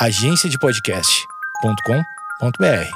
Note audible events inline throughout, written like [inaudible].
agenciadepodcast.com.br.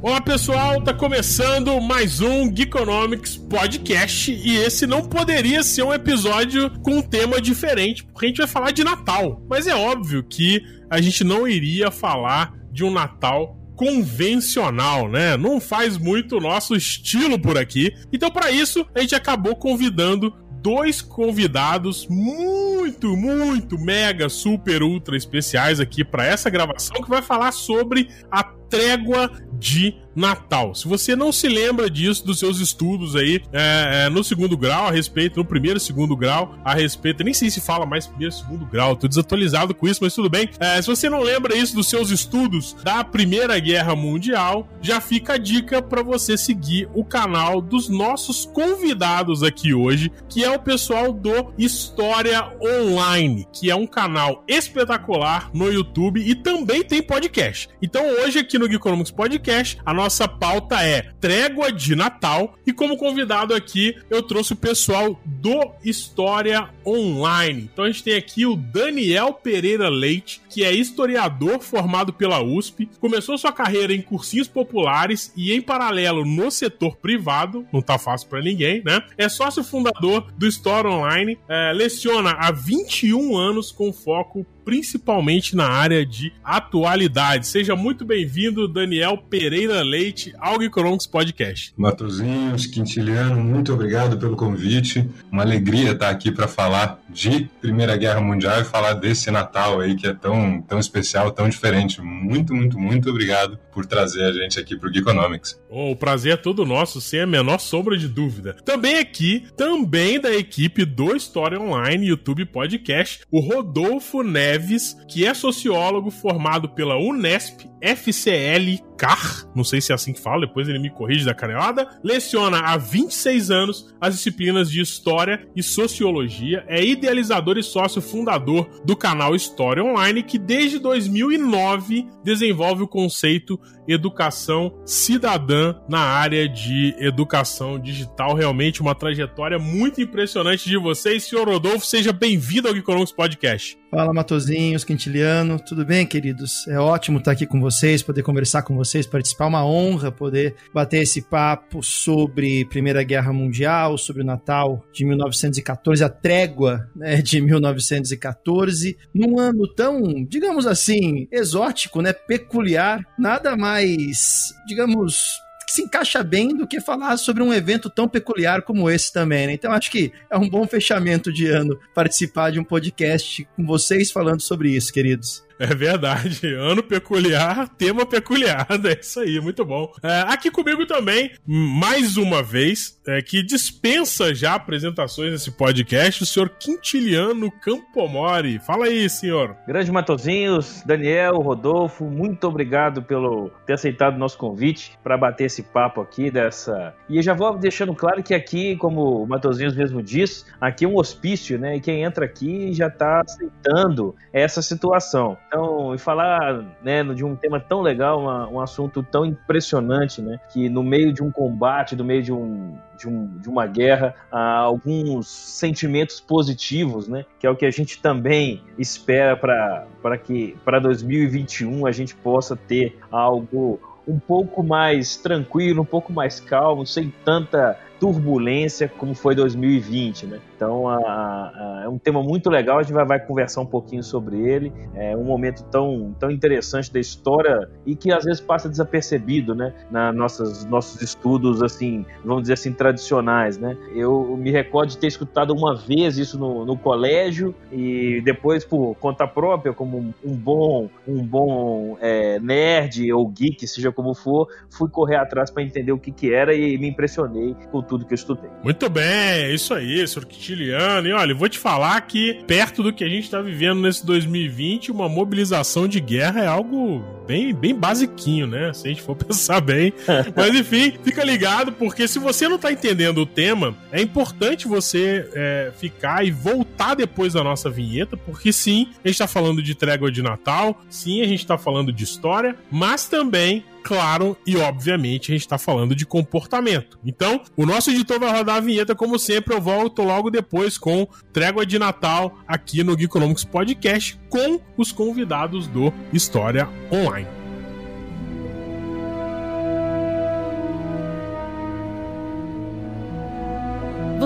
Olá pessoal, tá começando mais um Geekonomics Podcast e esse não poderia ser um episódio com um tema diferente, porque a gente vai falar de Natal. Mas é óbvio que a gente não iria falar de um Natal convencional, né? Não faz muito o nosso estilo por aqui. Então, para isso, a gente acabou convidando dois convidados muito, muito, mega, super, ultra especiais aqui para essa gravação que vai falar sobre a trégua de Natal. Se você não se lembra disso, dos seus estudos aí é, é, no segundo grau a respeito, no primeiro segundo grau a respeito, nem sei se fala mais primeiro segundo grau, tô desatualizado com isso, mas tudo bem. É, se você não lembra isso dos seus estudos da Primeira Guerra Mundial, já fica a dica para você seguir o canal dos nossos convidados aqui hoje, que é o pessoal do História Online, que é um canal espetacular no YouTube e também tem podcast. Então hoje aqui no Geekonomics Podcast, a nossa pauta é Trégua de Natal. E como convidado aqui, eu trouxe o pessoal do História Online. Então a gente tem aqui o Daniel Pereira Leite, que é historiador formado pela USP, começou sua carreira em cursinhos populares e em paralelo no setor privado, não tá fácil para ninguém, né? É sócio fundador do História Online, é, leciona há 21 anos com foco principalmente na área de atualidade. Seja muito bem-vindo, Daniel Pereira Leite, ao Economics Podcast. Matozinhos, Quintiliano, muito obrigado pelo convite. Uma alegria estar aqui para falar de Primeira Guerra Mundial e falar desse Natal aí que é tão, tão especial, tão diferente. Muito, muito, muito obrigado por trazer a gente aqui para o Economics. Oh, o prazer é todo nosso, sem a menor sombra de dúvida. Também aqui, também da equipe do História Online YouTube Podcast, o Rodolfo Neves Neves, que é sociólogo formado pela Unesp, FCL CAR, não sei se é assim que fala, depois ele me corrige da canelada, leciona há 26 anos as disciplinas de História e Sociologia, é idealizador e sócio fundador do canal História Online, que desde 2009 desenvolve o conceito Educação Cidadã na área de educação digital. Realmente uma trajetória muito impressionante de vocês. Senhor Rodolfo, seja bem-vindo ao Geekonomics Podcast. Fala, Matozinhos, Quintiliano, tudo bem, queridos? É ótimo estar aqui com vocês, poder conversar com vocês, participar, uma honra poder bater esse papo sobre Primeira Guerra Mundial, sobre o Natal de 1914, a trégua né, de 1914, num ano tão, digamos assim, exótico, né, peculiar, nada mais, digamos, que se encaixa bem do que falar sobre um evento tão peculiar como esse também, né? Então acho que é um bom fechamento de ano participar de um podcast com vocês falando sobre isso, queridos. É verdade. Ano peculiar, tema peculiar. É isso aí, muito bom. É, aqui comigo também, mais uma vez, é, que dispensa já apresentações nesse podcast, o senhor Quintiliano Campomori. Fala aí, senhor. Grande Matozinhos, Daniel, Rodolfo, muito obrigado pelo ter aceitado o nosso convite para bater esse papo aqui dessa. E já vou deixando claro que aqui, como o Matozinhos mesmo disse, aqui é um hospício, né? E quem entra aqui já está aceitando essa situação. Então, e falar né, de um tema tão legal, uma, um assunto tão impressionante, né? Que no meio de um combate, no meio de, um, de, um, de uma guerra, há alguns sentimentos positivos, né? Que é o que a gente também espera para que para 2021 a gente possa ter algo um pouco mais tranquilo, um pouco mais calmo, sem tanta turbulência como foi 2020, né? Então a, a, é um tema muito legal, a gente vai, vai, conversar um pouquinho sobre ele. É um momento tão, tão interessante da história e que às vezes passa desapercebido, né? Na nossas nossos estudos assim, vamos dizer assim tradicionais, né? Eu me recordo de ter escutado uma vez isso no, no colégio e depois por conta própria, como um bom um bom é, nerd ou geek, seja como for, fui correr atrás para entender o que que era e me impressionei com tudo que eu estudei. Muito bem, é isso aí, senhor E olha, vou te falar que perto do que a gente está vivendo nesse 2020, uma mobilização de guerra é algo bem, bem basiquinho, né? Se a gente for [laughs] pensar bem. Mas enfim, fica ligado, porque se você não está entendendo o tema, é importante você é, ficar e voltar depois da nossa vinheta, porque sim, a gente está falando de trégua de Natal, sim, a gente está falando de história, mas também claro, e obviamente a gente está falando de comportamento. Então, o nosso editor vai rodar a vinheta, como sempre, eu volto logo depois com Trégua de Natal aqui no Geekonomics Podcast com os convidados do História Online.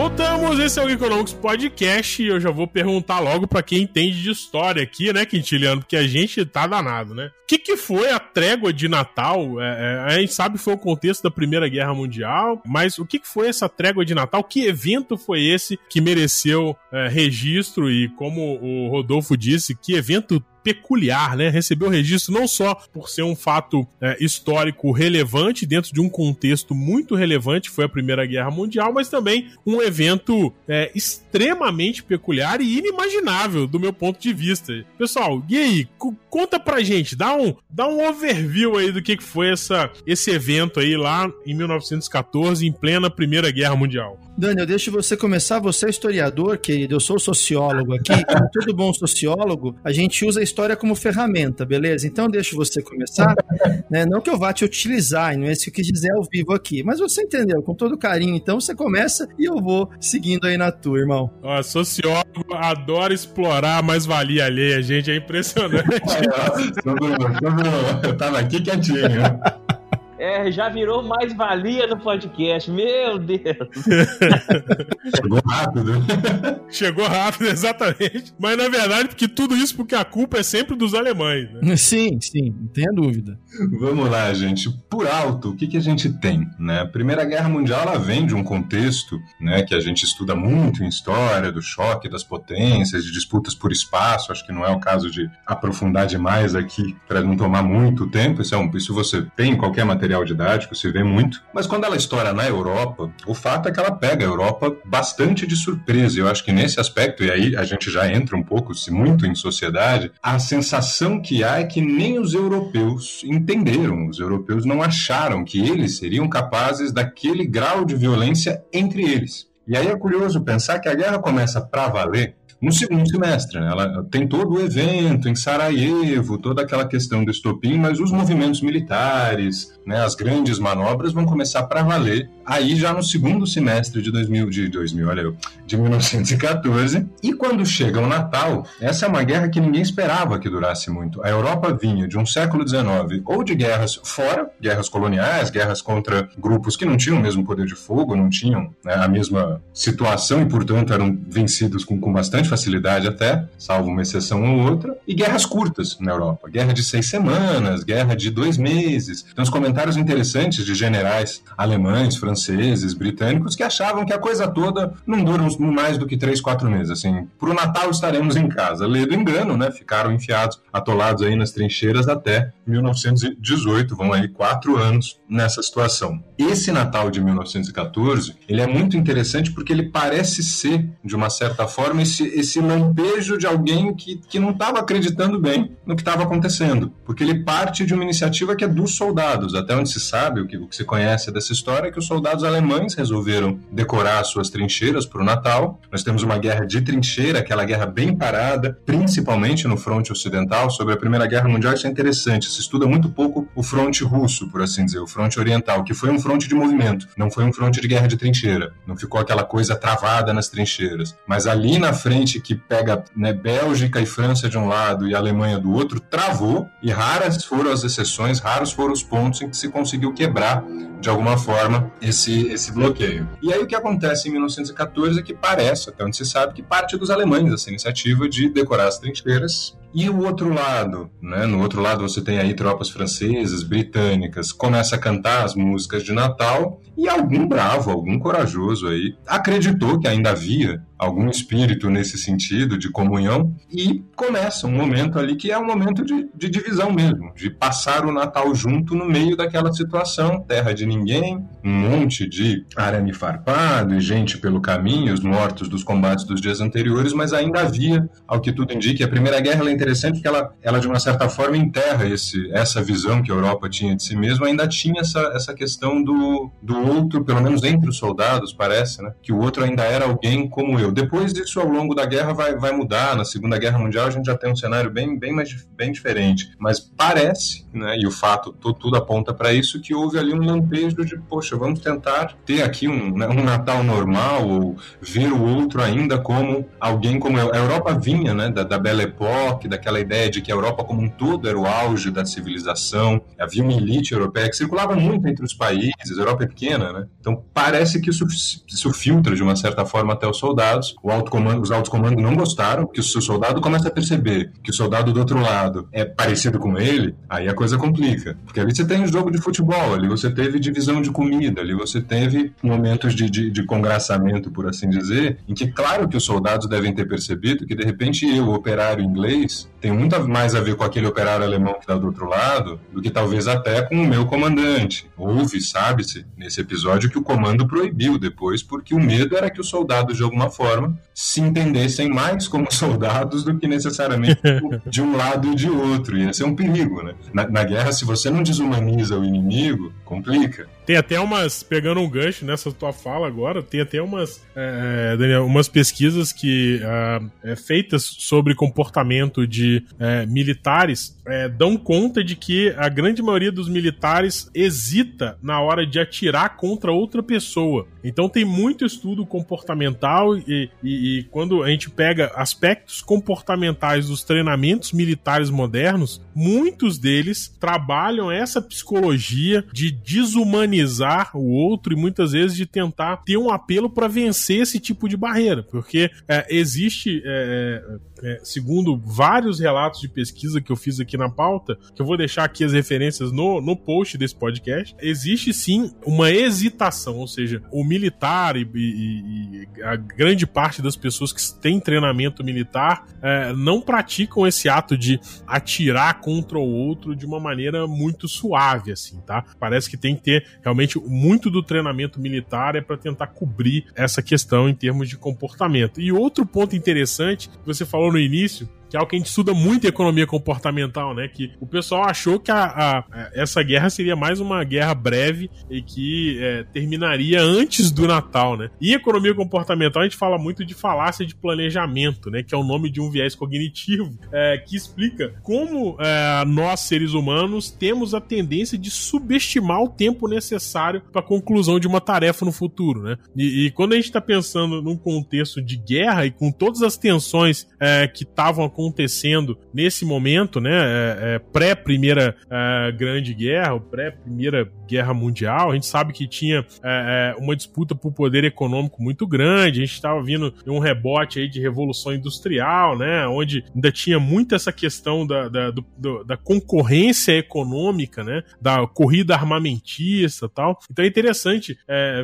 Voltamos, esse é o Economics Podcast e eu já vou perguntar logo para quem entende de história aqui, né, Quintiliano? Porque a gente tá danado, né? O que, que foi a trégua de Natal? É, é, a gente sabe que foi o contexto da Primeira Guerra Mundial, mas o que, que foi essa trégua de Natal? Que evento foi esse que mereceu é, registro e, como o Rodolfo disse, que evento peculiar, né? Recebeu registro não só por ser um fato é, histórico relevante dentro de um contexto muito relevante, foi a Primeira Guerra Mundial, mas também um evento é, extremamente peculiar e inimaginável do meu ponto de vista. Pessoal, e aí? Conta pra gente, dá um, dá um overview aí do que foi essa, esse evento aí lá em 1914, em plena Primeira Guerra Mundial. Daniel, deixa você começar. Você é historiador, querido. Eu sou sociólogo aqui. [laughs] Como todo bom sociólogo, a gente usa a história como ferramenta, beleza? Então deixa você começar. [laughs] Né? Não que eu vá te utilizar, não é isso que eu quis dizer ao vivo aqui. Mas você entendeu, com todo carinho. Então você começa e eu vou seguindo aí na tua, irmão. Ó, sociólogo adora explorar a mais-valia alheia, gente. É impressionante. [laughs] eu tava aqui quietinho. É, já virou mais valia no podcast. Meu Deus. [laughs] Chegou rápido. [laughs] Chegou rápido, exatamente. Mas na verdade, porque tudo isso porque a culpa é sempre dos alemães. Né? [laughs] Sim, sim, não tenha dúvida. Vamos lá, gente. Por alto, o que, que a gente tem? Né? A Primeira Guerra Mundial ela vem de um contexto né, que a gente estuda muito em história, do choque das potências, de disputas por espaço. Acho que não é o caso de aprofundar demais aqui para não tomar muito tempo. Isso, é um, isso você tem em qualquer matéria material didático, se vê muito. Mas quando ela estoura na Europa, o fato é que ela pega a Europa bastante de surpresa. Eu acho que nesse aspecto, e aí a gente já entra um pouco, se muito em sociedade, a sensação que há é que nem os europeus entenderam. Os europeus não acharam que eles seriam capazes daquele grau de violência entre eles. E aí é curioso pensar que a guerra começa para valer no segundo semestre. Né? Ela tem todo o evento em Sarajevo, toda aquela questão do estopim, mas os movimentos militares, né, as grandes manobras vão começar para valer aí já no segundo semestre de 2000, de 2000, olha eu, de 1914. E quando chega o Natal, essa é uma guerra que ninguém esperava que durasse muito. A Europa vinha de um século XIX ou de guerras fora, guerras coloniais, guerras contra grupos que não tinham o mesmo poder de fogo, não tinham né, a mesma situação e, portanto, eram vencidos com, com bastante facilidade até, salvo uma exceção ou outra, e guerras curtas na Europa. Guerra de seis semanas, guerra de dois meses. Tem uns comentários interessantes de generais alemães, franceses, britânicos, que achavam que a coisa toda não dura mais do que três, quatro meses. Assim, pro Natal estaremos em casa. Ledo engano, né? Ficaram enfiados, atolados aí nas trincheiras até 1918. Vão aí quatro anos nessa situação. Esse Natal de 1914, ele é muito interessante porque ele parece ser, de uma certa forma, esse, esse lampejo de alguém que, que não estava acreditando bem no que estava acontecendo, porque ele parte de uma iniciativa que é dos soldados. Até onde se sabe, o que, o que se conhece dessa história, é que os soldados alemães resolveram decorar suas trincheiras para o Natal. Nós temos uma guerra de trincheira, aquela guerra bem parada, principalmente no fronte ocidental. Sobre a Primeira Guerra Mundial, isso é interessante. Se estuda muito pouco o fronte russo, por assim dizer, o fronte oriental, que foi um fronte de movimento, não foi um fronte de guerra de trincheira. Não ficou aquela coisa travada nas trincheiras. Mas ali na frente, que pega né, Bélgica e França de um lado e Alemanha do outro, travou, e raras foram as exceções, raros foram os pontos em que se conseguiu quebrar, de alguma forma, esse, esse bloqueio. E aí o que acontece em 1914 é que parece, até onde se sabe, que parte dos alemães essa iniciativa de decorar as trincheiras e o outro lado, né? No outro lado você tem aí tropas francesas, britânicas, começa a cantar as músicas de Natal e algum bravo, algum corajoso aí acreditou que ainda havia algum espírito nesse sentido de comunhão e começa um momento ali que é um momento de, de divisão mesmo, de passar o Natal junto no meio daquela situação, terra de ninguém, um monte de arame farpado e gente pelo caminho, os mortos dos combates dos dias anteriores, mas ainda havia, ao que tudo indica, a Primeira Guerra é interessante porque ela, ela de uma certa forma enterra esse, essa visão que a Europa tinha de si mesma, ainda tinha essa, essa questão do, do outro, pelo menos entre os soldados, parece, né? que o outro ainda era alguém como eu. Depois disso, ao longo da guerra, vai, vai mudar. Na Segunda Guerra Mundial, a gente já tem um cenário bem, bem, mais, bem diferente. Mas parece, né, e o fato, tudo, tudo aponta para isso, que houve ali um lampejo de, poxa, vamos tentar ter aqui um, né, um Natal normal, ou ver o outro ainda como alguém como eu. A Europa vinha né, da, da Belle Époque, daquela ideia de que a Europa como um todo era o auge da civilização, havia uma elite europeia que circulava muito entre os países, a Europa é pequena, né? Então parece que isso, isso filtra de uma certa forma até os soldados. O alto comando, os altos comandos não gostaram, que o seu soldado começa a perceber que o soldado do outro lado é parecido com ele, aí a coisa complica. Porque ali você tem um jogo de futebol, ali você teve divisão de comida, ali você teve momentos de, de, de congraçamento, por assim dizer, em que claro que os soldados devem ter percebido que de repente eu, operário inglês, tem muito mais a ver com aquele operário alemão que está do outro lado do que talvez até com o meu comandante. Houve, sabe-se, nesse episódio que o comando proibiu depois, porque o medo era que os soldados, de alguma forma, se entendessem mais como [laughs] soldados do que necessariamente [laughs] de um lado e de outro. Ia ser um perigo, né? Na, na guerra, se você não desumaniza o inimigo, complica. Tem até umas, pegando um gancho nessa tua fala agora, tem até umas, é, Daniel, umas pesquisas que é, feitas sobre comportamento de é, militares é, dão conta de que a grande maioria dos militares hesita na hora de atirar contra outra pessoa. Então tem muito estudo comportamental e, e, e quando a gente pega aspectos comportamentais dos treinamentos militares modernos, muitos deles trabalham essa psicologia de desumanizar o outro e muitas vezes de tentar ter um apelo para vencer esse tipo de barreira, porque é, existe é, é, segundo vários relatos de pesquisa que eu fiz aqui na pauta, que eu vou deixar aqui as referências no, no post desse podcast, existe sim uma hesitação, ou seja, o militar e, e, e a grande parte das pessoas que têm treinamento militar é, não praticam esse ato de atirar contra o outro de uma maneira muito suave, assim, tá? Parece que tem que ter realmente muito do treinamento militar é para tentar cobrir essa questão em termos de comportamento. E outro ponto interessante você falou no início, que é o que a gente estuda muito em economia comportamental, né? Que o pessoal achou que a, a, essa guerra seria mais uma guerra breve e que é, terminaria antes do Natal, né? E economia comportamental a gente fala muito de falácia de planejamento, né? Que é o nome de um viés cognitivo é, que explica como é, nós, seres humanos, temos a tendência de subestimar o tempo necessário para a conclusão de uma tarefa no futuro, né? E, e quando a gente está pensando num contexto de guerra e com todas as tensões é, que estavam acontecendo acontecendo nesse momento, né? É, é, pré-primeira é, Grande Guerra, pré-primeira Guerra Mundial. A gente sabe que tinha é, é, uma disputa por poder econômico muito grande. A gente estava vindo de um rebote aí de revolução industrial, né? Onde ainda tinha muito essa questão da, da, do, da concorrência econômica, né? Da corrida armamentista tal. Então é interessante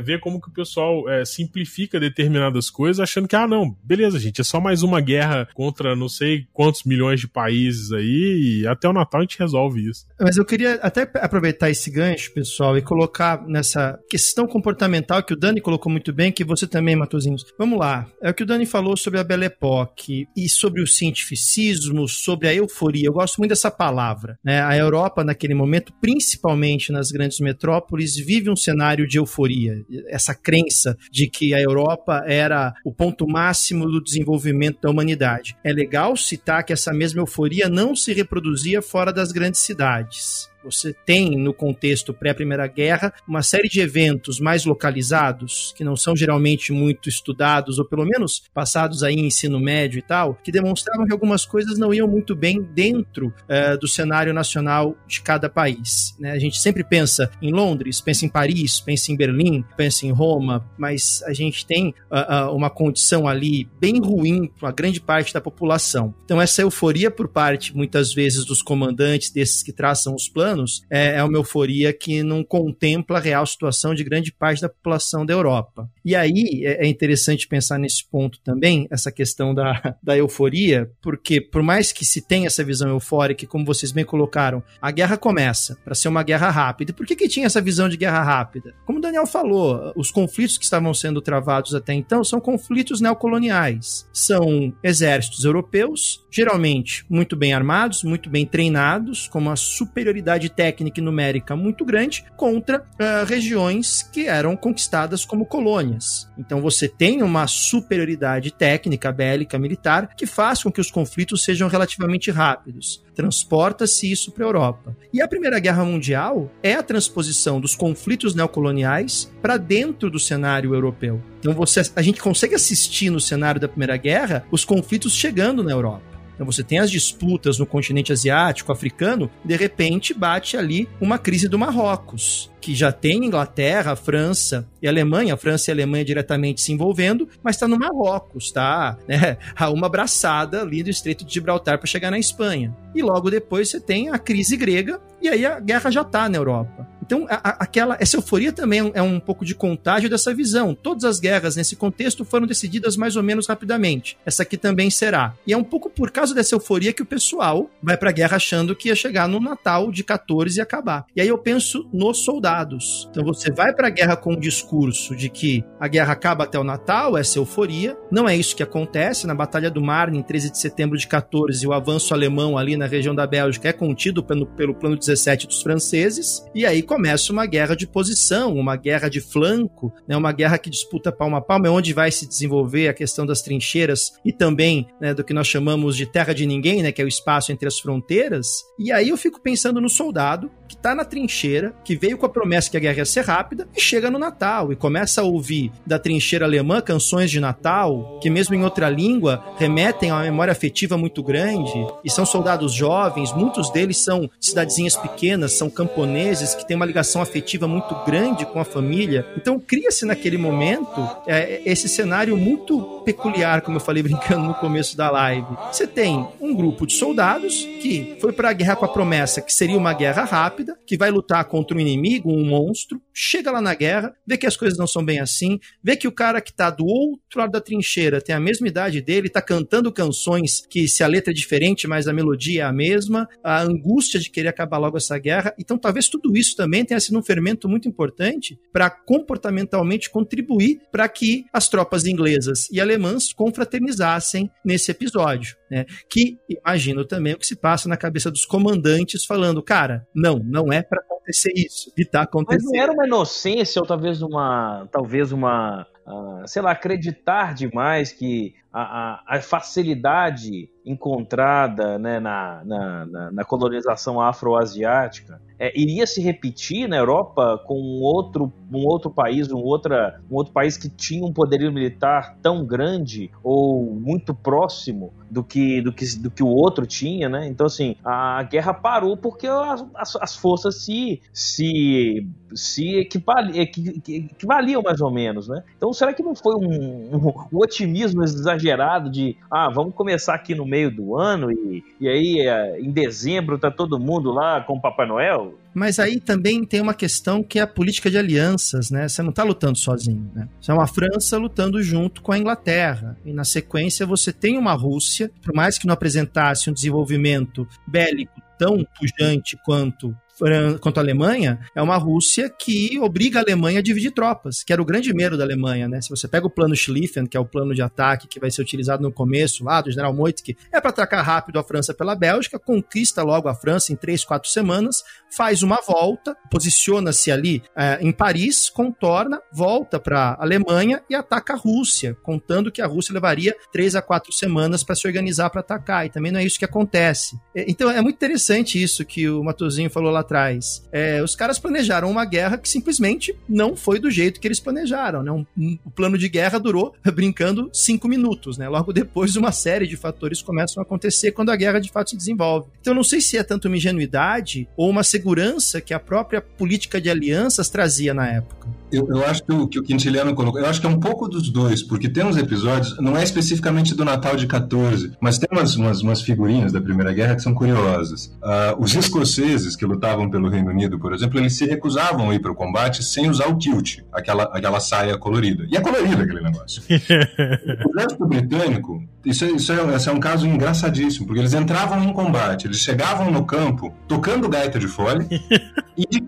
ver como que o pessoal simplifica determinadas coisas, achando que, ah, não, beleza, gente, é só mais uma guerra contra não sei quantos milhões de países aí, e até o Natal a gente resolve isso. Mas eu queria até aproveitar esse gancho, pessoal, e colocar nessa questão comportamental que o Dani colocou muito bem, que você também, Matosinhos. Vamos lá. É o que o Dani falou sobre a Belle Époque e sobre o cientificismo, sobre a euforia. Eu gosto muito dessa palavra. Né? A Europa, naquele momento, principalmente nas grandes metrópoles, vive um cenário de euforia. Essa crença de que a Europa era o ponto máximo do desenvolvimento da humanidade. É legal se citar que essa mesma euforia não se reproduzia fora das grandes cidades. Você tem no contexto pré-Primeira Guerra uma série de eventos mais localizados, que não são geralmente muito estudados, ou pelo menos passados aí em ensino médio e tal, que demonstravam que algumas coisas não iam muito bem dentro uh, do cenário nacional de cada país. Né? A gente sempre pensa em Londres, pensa em Paris, pensa em Berlim, pensa em Roma, mas a gente tem uh, uh, uma condição ali bem ruim para grande parte da população. Então, essa euforia por parte, muitas vezes, dos comandantes, desses que traçam os planos, anos, é, é uma euforia que não contempla a real situação de grande parte da população da Europa. E aí é, é interessante pensar nesse ponto também, essa questão da, da euforia, porque por mais que se tenha essa visão eufórica, como vocês bem colocaram, a guerra começa para ser uma guerra rápida. Por que, que tinha essa visão de guerra rápida? Como o Daniel falou, os conflitos que estavam sendo travados até então são conflitos neocoloniais. São exércitos europeus, geralmente muito bem armados, muito bem treinados, com uma superioridade técnica e numérica muito grande, contra uh, regiões que eram conquistadas como colônias. Então você tem uma superioridade técnica, bélica, militar, que faz com que os conflitos sejam relativamente rápidos transporta-se isso para a Europa. E a Primeira Guerra Mundial é a transposição dos conflitos neocoloniais para dentro do cenário europeu. Então você, a gente consegue assistir no cenário da Primeira Guerra os conflitos chegando na Europa. Então você tem as disputas no continente asiático, africano, de repente bate ali uma crise do Marrocos que já tem Inglaterra, França e Alemanha, França e Alemanha diretamente se envolvendo, mas está no Marrocos, tá? [laughs] Né? A uma braçada ali do Estreito de Gibraltar para chegar na Espanha. E logo depois você tem a crise grega e aí a guerra já está na Europa. Então, a, a, aquela essa euforia também é um pouco de contágio dessa visão. Todas as guerras nesse contexto foram decididas mais ou menos rapidamente. Essa aqui também será. E é um pouco por causa dessa euforia que o pessoal vai para a guerra achando que ia chegar no Natal de 14 e acabar. E aí eu penso nos soldados. Então você vai para a guerra com o discurso de que a guerra acaba até o Natal, essa euforia. Não é isso que acontece. Na Batalha do Marne, em 13 de setembro de 14, o avanço alemão ali na região da Bélgica é contido pelo, pelo plano 17 dos franceses. E aí começa uma guerra de posição, uma guerra de flanco, né, uma guerra que disputa palma a palma, é onde vai se desenvolver a questão das trincheiras e também né, do que nós chamamos de terra de ninguém, né, que é o espaço entre as fronteiras. E aí eu fico pensando no soldado que está na trincheira, que veio com a promessa que a guerra ia ser rápida e chega no Natal e começa a ouvir da trincheira alemã canções de Natal, que mesmo em outra língua remetem a uma memória afetiva muito grande, e são soldados jovens, muitos deles são cidadezinhas pequenas, são camponeses que têm uma ligação afetiva muito grande com a família. Então cria-se naquele momento é, esse cenário muito peculiar, como eu falei brincando no começo da live. Você tem um grupo de soldados que foi para a guerra com a promessa que seria uma guerra rápida rápida, que vai lutar contra um inimigo, um monstro, chega lá na guerra, vê que as coisas não são bem assim, vê que o cara que tá do outro lado da trincheira tem a mesma idade dele, tá cantando canções que se a letra é diferente, mas a melodia é a mesma, a angústia de querer acabar logo essa guerra. Então talvez tudo isso também tenha sido um fermento muito importante para comportamentalmente contribuir para que as tropas inglesas e alemãs confraternizassem nesse episódio. Né? Que imagino também o que se passa na cabeça dos comandantes falando, cara, não, não é para acontecer isso. E tá acontecendo. Mas não era uma inocência ou talvez uma, talvez uma, uh, sei lá, acreditar demais que a, a, a facilidade encontrada né, na, na, na, colonização afroasiática é, iria se repetir na Europa com um outro, um outro país, um, outra, um outro país que tinha um poderio militar tão grande ou muito próximo do que, do que, do que o outro tinha, né? Então, assim, a guerra parou porque as, as, as forças se, se, se equivaliam, mais ou menos, né? Então, será que não foi um, um, um otimismo exagerado de, ah, vamos começar aqui no meio do ano e, e aí é, em dezembro tá todo mundo lá com o Papai Noel? Mas aí também tem uma questão que é a política de alianças, né? Você não está lutando sozinho, né? Você é uma França lutando junto com a Inglaterra. E na sequência você tem uma Rússia, por mais que não apresentasse um desenvolvimento bélico tão pujante quanto quanto a Alemanha, é uma Rússia que obriga a Alemanha a dividir tropas, que era o grande medo da Alemanha, né? Se você pega o plano Schlieffen, que é o plano de ataque que vai ser utilizado no começo lá do general Moitke, é para atacar rápido a França pela Bélgica, conquista logo a França em três, quatro semanas, faz uma volta, posiciona-se ali é, em Paris, contorna, volta para a Alemanha e ataca a Rússia, contando que a Rússia levaria três a quatro semanas para se organizar para atacar, e também não é isso que acontece. Então é muito interessante isso que o Matosinho falou lá atrás. É, os caras planejaram uma guerra que simplesmente não foi do jeito que eles planejaram. Né? Um, um, o plano de guerra durou, brincando, cinco minutos. Né? Logo depois, uma série de fatores começam a acontecer quando a guerra de fato se desenvolve. Então, não sei se é tanto uma ingenuidade ou uma segurança que a própria política de alianças trazia na época. Eu, eu acho que o, que o Quintiliano colocou, eu acho que é um pouco dos dois, porque tem uns episódios, não é especificamente do Natal de 14, mas tem umas, umas, umas figurinhas da Primeira Guerra que são curiosas. Uh, os escoceses que lutavam pelo Reino Unido, por exemplo, eles se recusavam a ir para o combate sem usar o kilt, aquela, aquela saia colorida. E é colorida aquele negócio. [laughs] o exército britânico, isso, é, isso, é, isso é um caso engraçadíssimo, porque eles entravam em combate, eles chegavam no campo tocando gaita de fole [laughs] e de.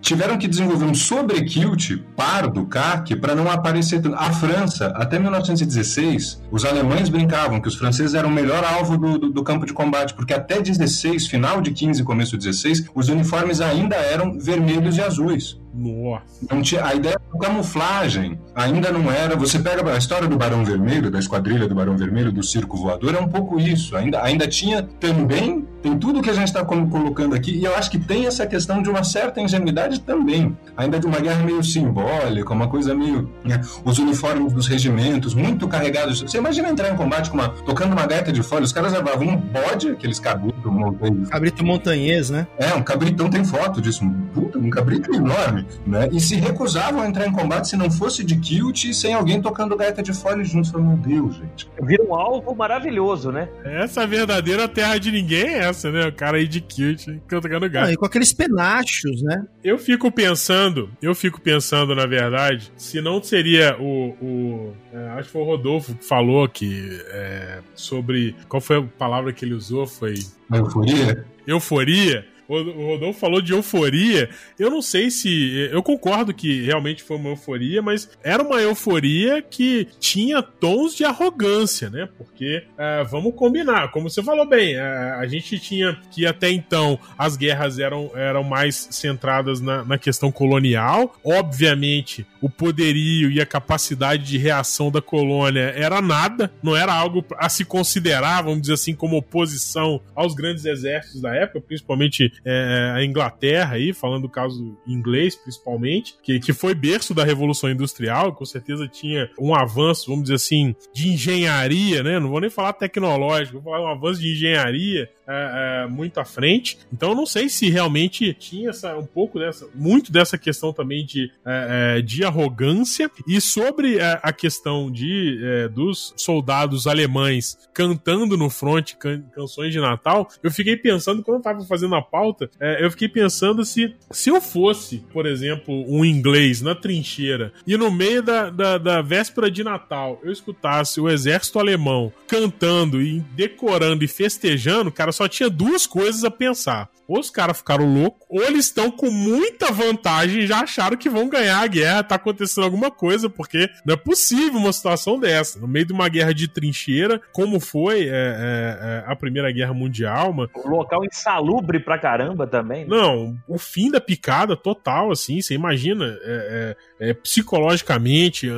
Tiveram que desenvolver um sobre-kilt pardo, caque, para não aparecer. A França, até 1916, os alemães brincavam que os franceses eram o melhor alvo do, do, do campo de combate, porque até 16, final de 15 começo de 16, os uniformes ainda eram vermelhos e azuis. Nossa. Tinha, a ideia da camuflagem ainda não era. Você pega a história do Barão Vermelho, da esquadrilha do Barão Vermelho, do circo voador, é um pouco isso. Ainda, ainda tinha também, tem tudo que a gente está colocando aqui, e eu acho que tem essa questão de uma certa ingenuidade também. Ainda de uma guerra meio simbólica, uma coisa meio. Né, os uniformes dos regimentos, muito carregados. Você imagina entrar em combate com uma, tocando uma gaita de folha, os caras levavam um bode, aqueles cabrito montanhês. Cabrito montanhês, né? É, um cabritão tem foto disso. Um, puta, um cabrito enorme né? E se recusavam a entrar em combate se não fosse de kilt e sem alguém tocando gaita de juntos. Falei, meu Deus, gente. Vira um alvo maravilhoso, né? Essa verdadeira terra de ninguém é essa, né? O cara aí de kilt tocando gaita. Ah, e com aqueles penachos, né? Eu fico pensando, eu fico pensando, na verdade, se não seria o. o é, acho que foi o Rodolfo que falou que é, sobre. Qual foi a palavra que ele usou? Foi. Euforia? Euforia o Rodolfo falou de euforia. Eu não sei se. Eu concordo que realmente foi uma euforia, mas era uma euforia que tinha tons de arrogância, né? Porque, é, vamos combinar, como você falou bem, é, a gente tinha que até então as guerras eram, eram mais centradas na, na questão colonial. Obviamente, o poderio e a capacidade de reação da colônia era nada, não era algo a se considerar, vamos dizer assim, como oposição aos grandes exércitos da época, principalmente é, a Inglaterra aí, falando do caso inglês principalmente, que, que foi berço da Revolução Industrial, com certeza tinha um avanço, vamos dizer assim, de engenharia, né? Não vou nem falar tecnológico, vou falar um avanço de engenharia é, é, muito à frente. Então eu não sei se realmente tinha essa, um pouco dessa, muito dessa questão também de, é, é de arrogância. E sobre é, a questão de é, dos soldados alemães cantando no front can, canções de Natal, eu fiquei pensando, quando eu tava fazendo a pauta, eu fiquei pensando se, se eu fosse, por exemplo, um inglês na trincheira e no meio da, da, da véspera de Natal eu escutasse o exército alemão cantando e decorando e festejando, cara, só tinha duas coisas a pensar. Ou os caras ficaram loucos, ou eles estão com muita vantagem e já acharam que vão ganhar a guerra, tá acontecendo alguma coisa, porque não é possível uma situação dessa. No meio de uma guerra de trincheira, como foi é, é, é, a Primeira Guerra Mundial. Uma... Um local insalubre pra caramba também. Né? Não, o fim da picada total, assim, você imagina, é, é, é psicologicamente,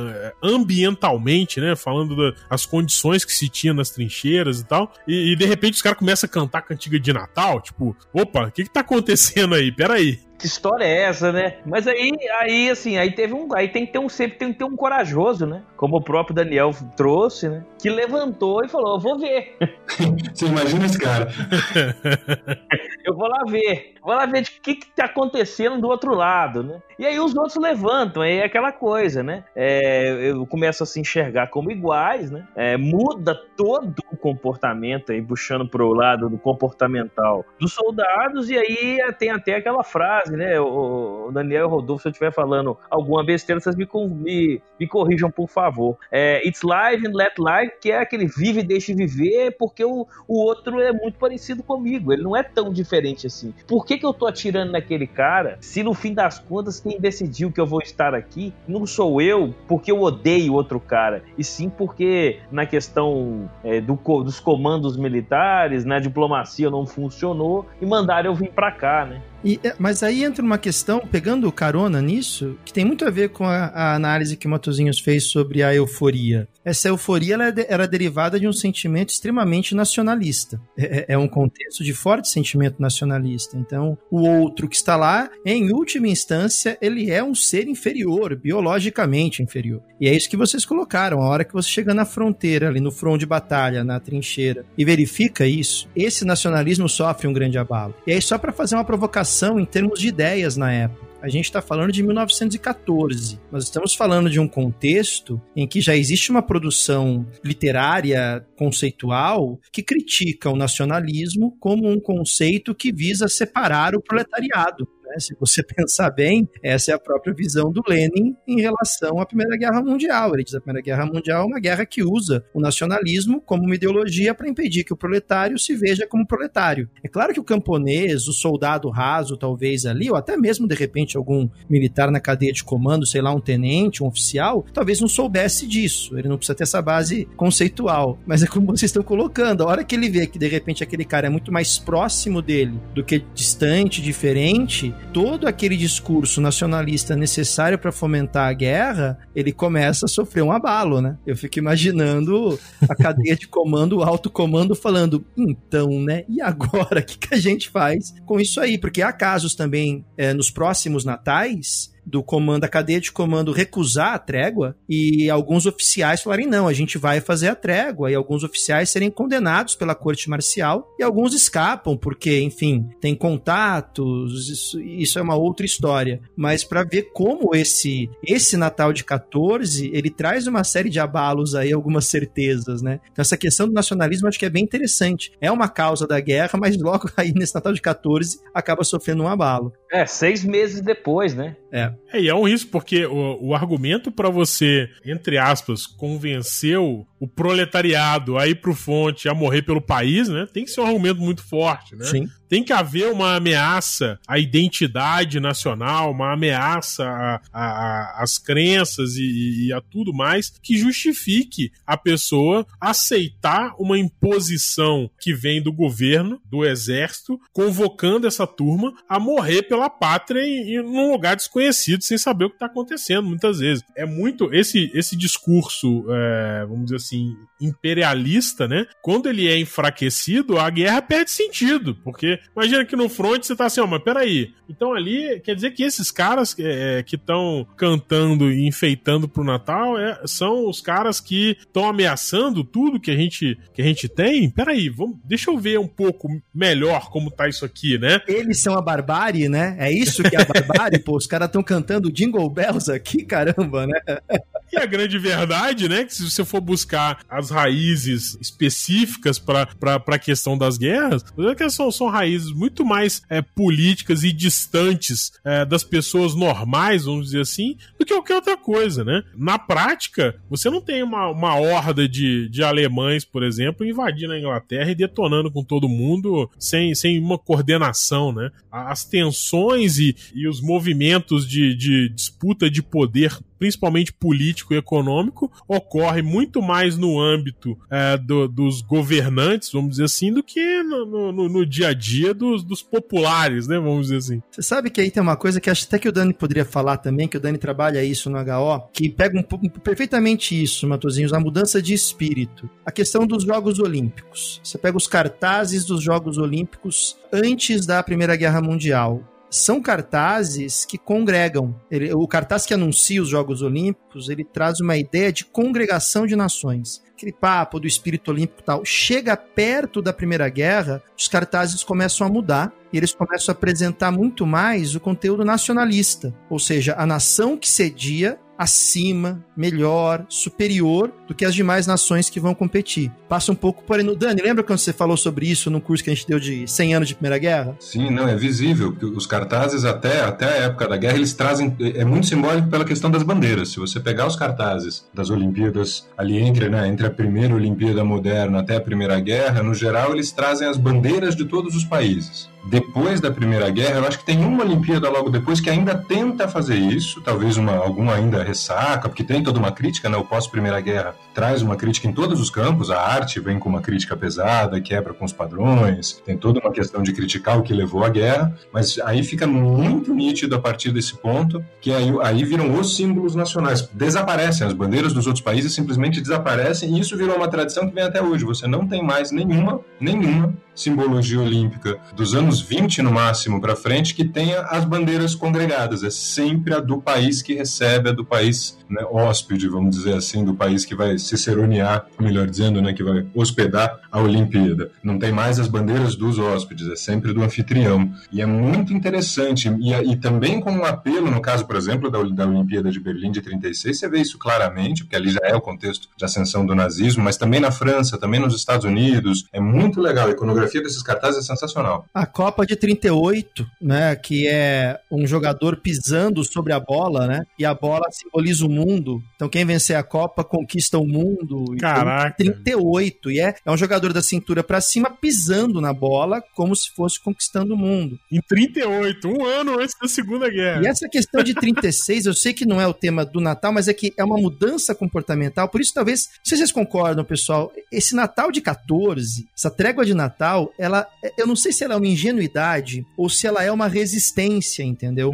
ambientalmente, né, falando das condições que se tinha nas trincheiras e tal, e, e de repente os caras começam a cantar cantiga de Natal, tipo, opa, o que que tá acontecendo aí? Peraí. Que história é essa, né? Mas aí, aí assim, aí teve um, aí tem que ter um sempre tem que ter um corajoso, né? Como o próprio Daniel trouxe, né? Que levantou e falou: "Vou ver". [laughs] Você imagina esse cara? [laughs] eu vou lá ver. Vou lá ver de que que tá acontecendo do outro lado, né? E aí os outros levantam, aí é aquela coisa, né? É, eu começo a se enxergar como iguais, né? É, muda todo o comportamento aí, puxando pro lado do comportamental dos soldados, e aí tem até aquela frase, né? O, Daniel Rodolfo, se eu estiver falando alguma besteira, vocês me, me, me corrijam, por favor. É, It's live and let live, que é aquele vive e deixe viver, porque o, o outro é muito parecido comigo, ele não é tão diferente assim. Por que, que eu tô atirando naquele cara se no fim das contas quem decidiu que eu vou estar aqui não sou eu porque eu odeio outro cara, e sim porque na questão é, do, dos comandos militares, na diplomacia não funcionou e mandaram eu vir para cá, né? E, é, mas aí entra uma questão, pegando carona nisso, que tem muito a ver com a, a análise que o Matozinhos fez sobre a euforia. Essa euforia ela é era derivada de um sentimento extremamente nacionalista. É, é, é, um contexto de forte sentimento nacionalista. Então, o outro que está lá, em última instância, ele é um ser inferior, biologicamente inferior. E é isso que vocês colocaram. A hora que você chega na fronteira, ali no front de batalha, na trincheira, e verifica isso, esse nacionalismo sofre um grande abalo. E aí, só para fazer uma provocação em termos de ideias na época. a gente está falando de 1914. Nós estamos falando de um contexto em que já existe uma produção literária conceitual que critica o nacionalismo como um conceito que visa separar o proletariado. Né? Se você [laughs] pensar bem, essa é a própria visão do Lenin em relação à Primeira Guerra Mundial. Ele diz a Primeira Guerra Mundial é uma guerra que usa o nacionalismo como uma ideologia para impedir que o proletário se veja como proletário. É claro que o camponês, o soldado raso, talvez ali, ou até mesmo de repente algum militar na cadeia de comando, sei lá, um tenente, um oficial, talvez não soubesse disso. Ele não precisa ter essa base conceitual. Mas é como vocês estão colocando. A hora que ele vê que de repente aquele cara é muito mais próximo dele do que distante, diferente, todo aquele discurso nacionalista necessário para fomentar a guerra, ele começa a sofrer um abalo, né? Eu fico imaginando a cadeia de comando, o alto comando falando, então, né? E agora, o que, que a gente faz com isso aí? Porque há casos também é, nos próximos natais do comando, da cadeia de comando recusar a trégua e alguns oficiais falarem não, a gente vai fazer a trégua e alguns oficiais serem condenados pela corte marcial e alguns escapam porque, enfim, tem contatos, isso, isso é uma outra história. Mas para ver como esse esse Natal de 14, ele traz uma série de abalos aí, algumas certezas, né? Então essa questão do nacionalismo acho que é bem interessante. É uma causa da guerra, mas logo [laughs] aí nesse Natal de 14 acaba sofrendo um abalo. É, seis meses depois, né? É. É, e é um risco, porque o, o argumento para você, entre aspas, convencer o, o proletariado a ir pro fonte, a morrer pelo país, né? Tem que ser um argumento muito forte, né? Sim. Tem que haver uma ameaça à identidade nacional, uma ameaça às crenças e, e, a tudo mais que justifique a pessoa aceitar uma imposição que vem do governo, do exército, convocando essa turma a morrer pela pátria em, em num lugar desconhecido, sem saber o que está acontecendo, muitas vezes. É muito esse, esse discurso, é, vamos dizer assim, imperialista, né? Quando ele é enfraquecido, a guerra perde sentido, porque imagina que no front você tá assim, ó, mas peraí. Então ali quer dizer que esses caras é, que estão cantando e enfeitando pro Natal é, são os caras que estão ameaçando tudo que a gente que a gente tem. Peraí, vamos, deixa eu ver um pouco melhor como tá isso aqui, né? Eles são a barbárie, né? É isso que é a barbárie, pô. Os caras estão cantando Jingle Bells aqui, caramba, né? [laughs] E a grande verdade, né, que se você for buscar as raízes específicas para a questão das guerras, que são, são raízes muito mais é, políticas e distantes é, das pessoas normais, vamos dizer assim, do que qualquer outra coisa, né? Na prática, você não tem uma, uma horda de, de alemães, por exemplo, invadindo a Inglaterra e detonando com todo mundo sem, sem uma coordenação, né? As tensões e, e os movimentos de, de disputa de poder principalmente político e econômico, ocorre muito mais no âmbito é, do, dos governantes, vamos dizer assim, do que no, no, no dia a dia dos, dos, populares, né? Vamos dizer assim. Você sabe que aí tem uma coisa que acho até que o Dani poderia falar também, que o Dani trabalha isso no HO, que pega um, perfeitamente isso, Matozinhos, a mudança de espírito. A questão dos Jogos Olímpicos. Você pega os cartazes dos Jogos Olímpicos antes da Primeira Guerra Mundial são cartazes que congregam. Ele, o cartaz que anuncia os Jogos Olímpicos, ele traz uma ideia de congregação de nações. Aquele papo do espírito olímpico e tal. Chega perto da Primeira Guerra, os cartazes começam a mudar e eles começam a apresentar muito mais o conteúdo nacionalista. Ou seja, a nação que cedia acima, melhor, superior do que as demais nações que vão competir. Passa um pouco por aí Dani, lembra quando você falou sobre isso no curso que a gente deu de 100 anos de Primeira Guerra? Sim, não, é visível. Os cartazes até, até a época da guerra, eles trazem, é muito simbólico pela questão das bandeiras. Se você pegar os cartazes das Olimpíadas ali entre, né, entre a primeira Olimpíada moderna até a Primeira Guerra, no geral eles trazem as bandeiras de todos os países depois da Primeira Guerra, eu acho que tem uma Olimpíada logo depois que ainda tenta fazer isso, talvez uma, alguma ainda ressaca, porque tem toda uma crítica, né? O pós-Primeira Guerra traz uma crítica em todos os campos, a arte vem com uma crítica pesada, quebra com os padrões, tem toda uma questão de criticar o que levou à guerra, mas aí fica muito nítido a partir desse ponto que aí, aí viram os símbolos nacionais, desaparecem, as bandeiras dos outros países simplesmente desaparecem e isso virou uma tradição que vem até hoje, você não tem mais nenhuma, nenhuma simbologia olímpica dos anos 20 no máximo para frente que tenha as bandeiras congregadas. É sempre a do país que recebe, a do país né, hóspede, vamos dizer assim, do país que vai ciceronear, melhor dizendo, né, que vai hospedar a Olimpíada. Não tem mais as bandeiras dos hóspedes, é sempre do anfitrião. E é muito interessante. E, e também com um apelo, no caso, por exemplo, da, da Olimpíada de Berlim de 36, você vê isso claramente, porque ali já é o contexto de ascensão do nazismo, mas também na França, também nos Estados Unidos. É muito legal. A iconografia desses cartazes é sensacional. A Copa de 38, né, que é um jogador pisando sobre a bola, né, e a bola simboliza o mundo. Então quem vencer a Copa conquista o mundo. Então, Caraca. 38 e é, é um jogador da cintura para cima pisando na bola como se fosse conquistando o mundo. Em 38, um ano antes da Segunda Guerra. E essa questão de 36, eu sei que não é o tema do Natal, mas é que é uma mudança comportamental. Por isso, talvez, não sei se vocês concordam, pessoal, esse Natal de 14, essa trégua de Natal, ela, eu não sei se ela é uma ingenuidade ou se ela é uma resistência, entendeu?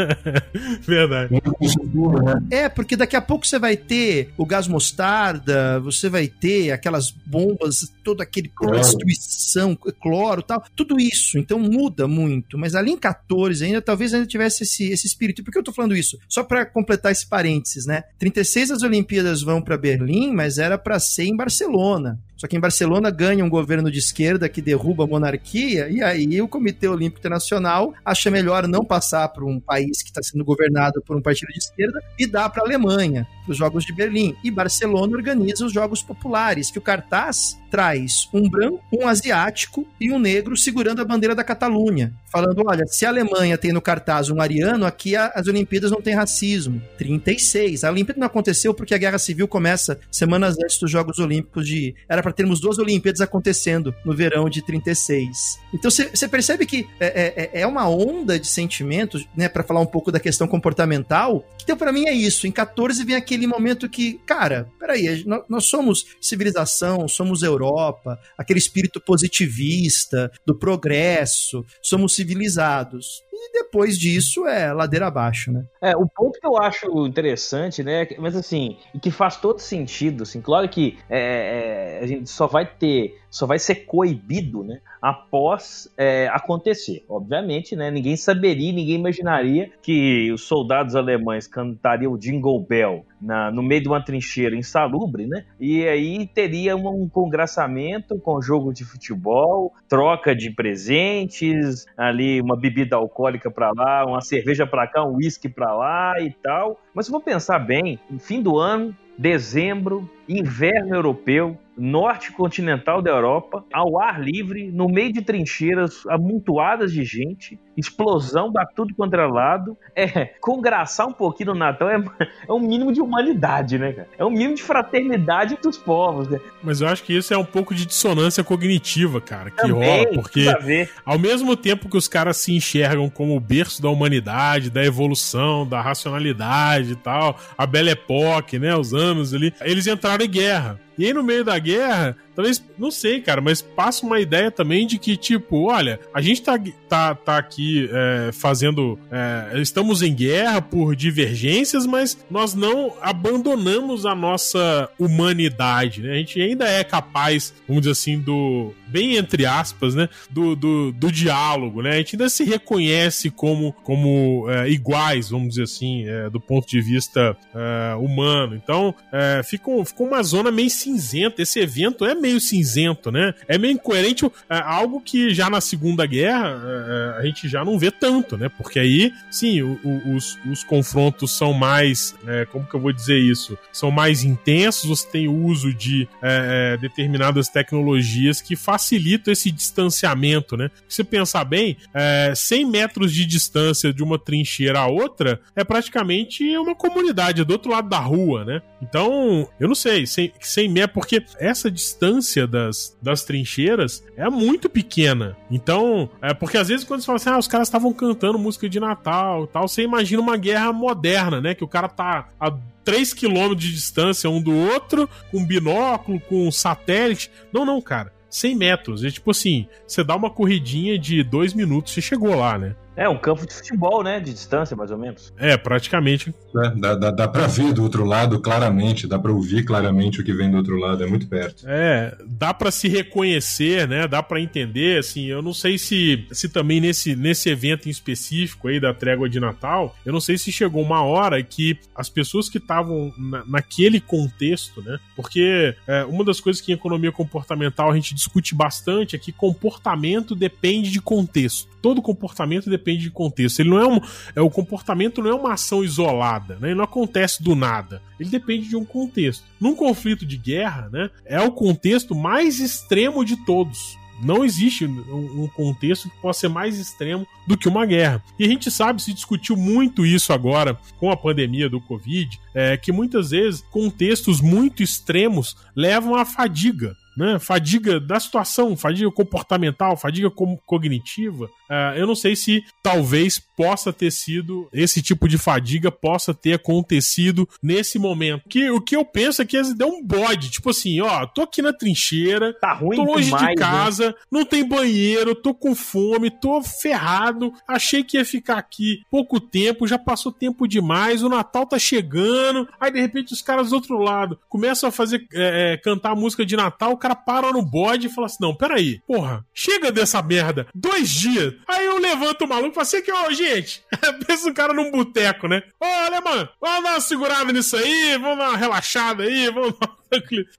[laughs] Verdade. É, porque daqui a pouco você vai ter o gás mostarda, você vai ter aquelas bombas, todo aquele prostituição, cloro tal, tudo isso. Então muda muito. Mas ali em 14 ainda, talvez ainda tivesse esse, esse espírito. Por que eu tô falando isso? Só para completar esse parênteses, né? 36 as Olimpíadas vão para Berlim, mas era para ser em Barcelona. Só que em Barcelona ganha um governo de esquerda que derruba a monarquia, e aí o Comitê Olímpico Internacional acha melhor não passar para um país que está sendo governado por um partido de esquerda e dá para a Alemanha, para os Jogos de Berlim. E Barcelona organiza os Jogos Populares, que o cartaz traz um branco, um asiático e um negro segurando a bandeira da Catalunha, falando: olha, se a Alemanha tem no cartaz um ariano, aqui as Olimpíadas não tem racismo. 36. A Olimpíada não aconteceu porque a Guerra Civil começa semanas antes dos Jogos Olímpicos de. Era para termos duas Olimpíadas acontecendo no verão de 36. Então você percebe que é, é, é, uma onda de sentimentos, né, para falar um pouco da questão comportamental, então para mim é isso. Em 14 vem aquele momento que, cara, peraí, nós, nós somos civilização, somos Europa Europa, aquele espírito positivista do progresso, somos civilizados. E depois disso é ladeira abaixo, né? É, o ponto que eu acho interessante, né, mas assim, e que faz todo sentido, assim, claro que é, é, a gente só vai ter, só vai ser coibido, né, após é, acontecer. Obviamente, né, ninguém saberia, ninguém imaginaria que os soldados alemães cantariam Jingle Bell na, no meio de uma trincheira insalubre, né? E aí teria um congraçamento com jogo de futebol, troca de presentes, ali uma bebida alcoólica para lá, uma cerveja para cá, um uísque para lá e tal. Mas se for pensar bem, fim do ano, dezembro, inverno europeu, norte continental da Europa, ao ar livre, no meio de trincheiras amontoadas de gente, explosão dá tudo contra é lado. É, congraçar um pouquinho no Natal é, [laughs] é um mínimo de humanidade, né, cara? É um mínimo de fraternidade entre os povos, né? Mas eu acho que isso é um pouco de dissonância cognitiva, cara, que Também, rola, porque ao mesmo tempo que os caras se enxergam como o berço da humanidade, da evolução, da racionalidade e tal, a Belle Époque, né, os anos ali, eles entraram em guerra. E aí, no meio da guerra, talvez, não sei, cara, mas passa uma ideia também de que, tipo, olha, a gente tá, tá, tá aqui é, fazendo. É, estamos em guerra por divergências, mas nós não abandonamos a nossa humanidade, né? A gente ainda é capaz, vamos dizer assim, do. Bem entre aspas, né? Do, do, do diálogo, né? A gente ainda se reconhece como, como é, iguais, vamos dizer assim, é, do ponto de vista é, humano. Então, é, fica uma zona meio cinzento. Esse evento é meio cinzento, né? É meio incoerente, é, algo que já na Segunda Guerra é, é, a gente já não vê tanto, né? Porque aí, sim, o, o, os, os confrontos são mais, é, como que eu vou dizer isso? São mais intensos, você tem uso de é, é, determinadas tecnologias que facilitam esse distanciamento, né? Se pensar bem, é, 100 metros de distância de uma trincheira a outra é praticamente uma comunidade do outro lado da rua, né? Então, eu não sei, 100, 100 é porque essa distância das, das trincheiras é muito pequena. Então, é porque às vezes quando você fala assim, ah, os caras estavam cantando música de Natal tal, você imagina uma guerra moderna, né? Que o cara tá a 3 km de distância um do outro, com binóculo, com satélite. Não, não, cara. 100 metros. É tipo assim, você dá uma corridinha de dois minutos e chegou lá, né? É, um campo de futebol, né? De distância, mais ou menos. É, praticamente. É, dá dá, dá para ver do outro lado claramente, dá para ouvir claramente o que vem do outro lado, é muito perto. É, dá para se reconhecer, né? Dá para entender, assim, eu não sei se, se também nesse, nesse evento em específico aí da trégua de Natal, eu não sei se chegou uma hora que as pessoas que estavam na, naquele contexto, né? Porque é, uma das coisas que em economia comportamental a gente discute bastante é que comportamento depende de contexto. Todo comportamento depende de contexto. Ele não é um, é o comportamento não é uma ação isolada, né? Ele não acontece do nada. Ele depende de um contexto. Num conflito de guerra, né? É o contexto mais extremo de todos. Não existe um contexto que possa ser mais extremo do que uma guerra. E a gente sabe, se discutiu muito isso agora com a pandemia do Covid, é, que muitas vezes contextos muito extremos levam à fadiga né? Fadiga da situação, fadiga comportamental, fadiga co cognitiva. Uh, eu não sei se talvez possa ter sido esse tipo de fadiga possa ter acontecido nesse momento. Que o que eu penso é que deu um bode, tipo assim, ó, tô aqui na trincheira, tá ruim tô longe demais, de né? casa, né? não tem banheiro, tô com fome, tô ferrado, achei que ia ficar aqui pouco tempo, já passou tempo demais, o Natal tá chegando, aí de repente os caras do outro lado começam a fazer é, é, cantar música de Natal, cara para no bode e fala assim: não, peraí, porra, chega dessa merda, dois dias. Aí eu levanto o maluco e falo assim: que, ô, gente, [laughs] pensa o cara num boteco, né? Ô, alemão, vamos dar uma segurada nisso aí, vamos dar uma relaxada aí, vamos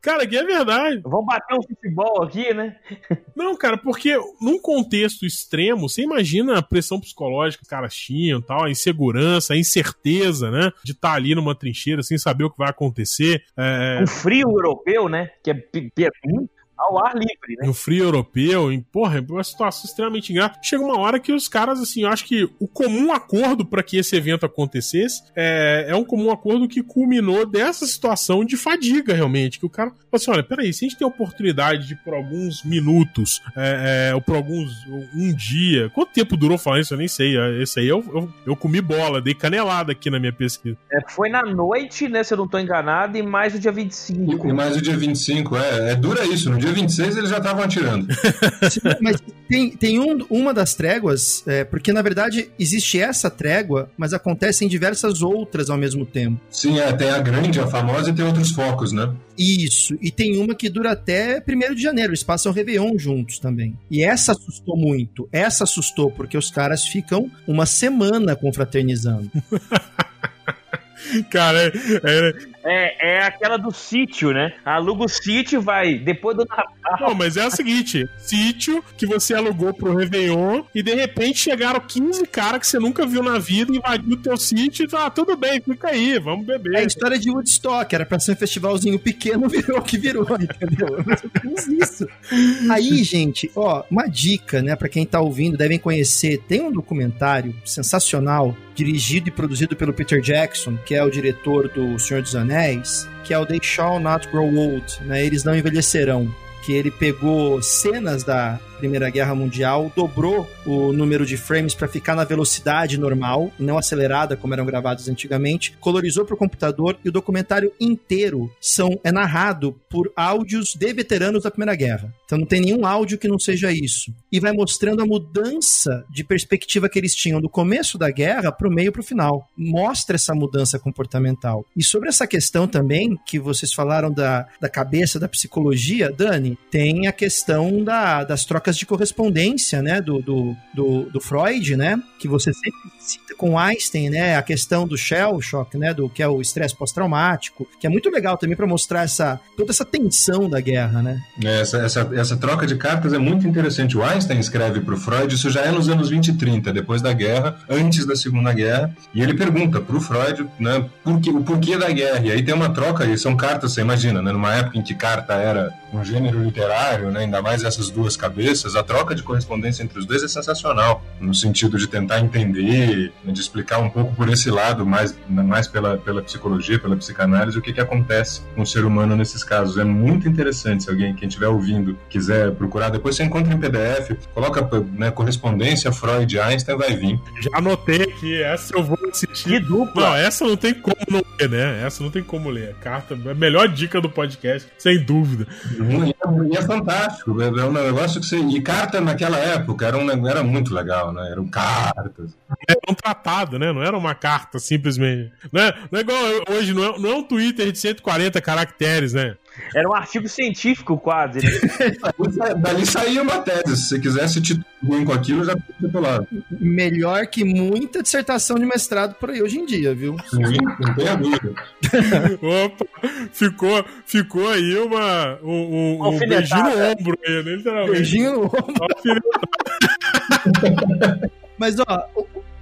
Cara, que é verdade. Vamos bater um futebol aqui, né? [laughs] Não, cara, porque num contexto extremo, você imagina a pressão psicológica que os caras tinham, tal, a insegurança, a incerteza, né? De estar tá ali numa trincheira sem saber o que vai acontecer. É... Um frio europeu, né? Que é, é muito ao ar livre, né? No frio europeu, em, porra, é uma situação extremamente grave. Chega uma hora que os caras, assim, eu acho que o comum acordo para que esse evento acontecesse é, é um comum acordo que culminou dessa situação de fadiga, realmente. Que o cara falou assim: olha, peraí, se a gente tem a oportunidade de por alguns minutos, é, é, ou por alguns. um dia. Quanto tempo durou falar isso? Eu nem sei. É, esse aí eu, eu, eu comi bola, dei canelada aqui na minha pesquisa. É, foi na noite, né? Se eu não tô enganado, e mais o dia 25. E mais o dia 25, é. É dura isso, no dia 26 eles já estavam atirando. [laughs] mas tem, tem um, uma das tréguas, é, porque na verdade existe essa trégua, mas acontecem diversas outras ao mesmo tempo. Sim, é, tem a grande, a famosa, e tem outros focos, né? Isso, e tem uma que dura até 1 de janeiro, eles passam o Réveillon juntos também. E essa assustou muito, essa assustou, porque os caras ficam uma semana confraternizando. [laughs] Cara, é, é, é aquela do sítio, né? Aluga o sítio, vai depois do Natal. Não, mas é o seguinte: sítio que você alugou pro Réveillon e de repente chegaram 15 caras que você nunca viu na vida, invadiu o teu sítio e falaram: ah, tudo bem, fica aí, vamos beber. É a história de Woodstock, era pra ser um festivalzinho pequeno, [laughs] virou o que virou, entendeu? Mas isso. Aí, gente, ó, uma dica, né, pra quem tá ouvindo, devem conhecer: tem um documentário sensacional dirigido e produzido pelo Peter Jackson, que é o diretor do Senhor dos Anéis, que é o They Shall Not Grow Old, né? Eles não envelhecerão. Que ele pegou cenas da Primeira Guerra Mundial, dobrou o número de frames para ficar na velocidade normal, não acelerada como eram gravados antigamente, colorizou para o computador e o documentário inteiro são é narrado por áudios de veteranos da Primeira Guerra. Então não tem nenhum áudio que não seja isso. E vai mostrando a mudança de perspectiva que eles tinham do começo da guerra para o meio para o final. Mostra essa mudança comportamental. E sobre essa questão também que vocês falaram da, da cabeça, da psicologia, Dani, tem a questão da, das trocas trocas de correspondência, né, do, do, do, do Freud, né, que você sempre com Einstein, né, a questão do shell shock, né, do que é o estresse pós-traumático, que é muito legal também para mostrar essa toda essa tensão da guerra, né? É, essa, essa, essa troca de cartas é muito interessante. O Einstein escreve para o Freud, isso já é nos anos 20 e 30, depois da guerra, antes da Segunda Guerra, e ele pergunta para o Freud, né, por que, o porquê da guerra. E aí tem uma troca, e são cartas, você imagina, né, numa época em que carta era um gênero literário, né, ainda mais essas duas cabeças, a troca de correspondência entre os dois é sensacional, no sentido de tentar entender, de explicar um pouco por esse lado, mais, mais pela, pela psicologia, pela psicanálise, o que, que acontece com o ser humano nesses casos. É muito interessante, se alguém, quem estiver ouvindo, quiser procurar, depois você encontra em PDF, coloca né, correspondência Freud-Einstein, vai vir. Já anotei aqui, essa eu vou assistir. Que dupla! Não, essa não tem como não ler, né? Essa não tem como ler. Carta, a melhor dica do podcast, sem dúvida. E é, fantástico. É um negócio que você. E carta naquela época era, um, era muito legal, né? Eram cartas. Era um tratado, né? Não era uma carta simplesmente. Não é, não é igual hoje, não é, não é um Twitter de 140 caracteres, né? Era um artigo científico quase. Né? [laughs] Dali saía uma tese. Se você quisesse titular com aquilo, já titulado. Melhor que muita dissertação de mestrado por aí hoje em dia, viu? Sim, não tenha dúvida. [laughs] Opa, ficou, ficou aí uma, um, um, um beijinho no ombro aí, né? Literalmente. Beijinho no ombro. [laughs] Mas, ó,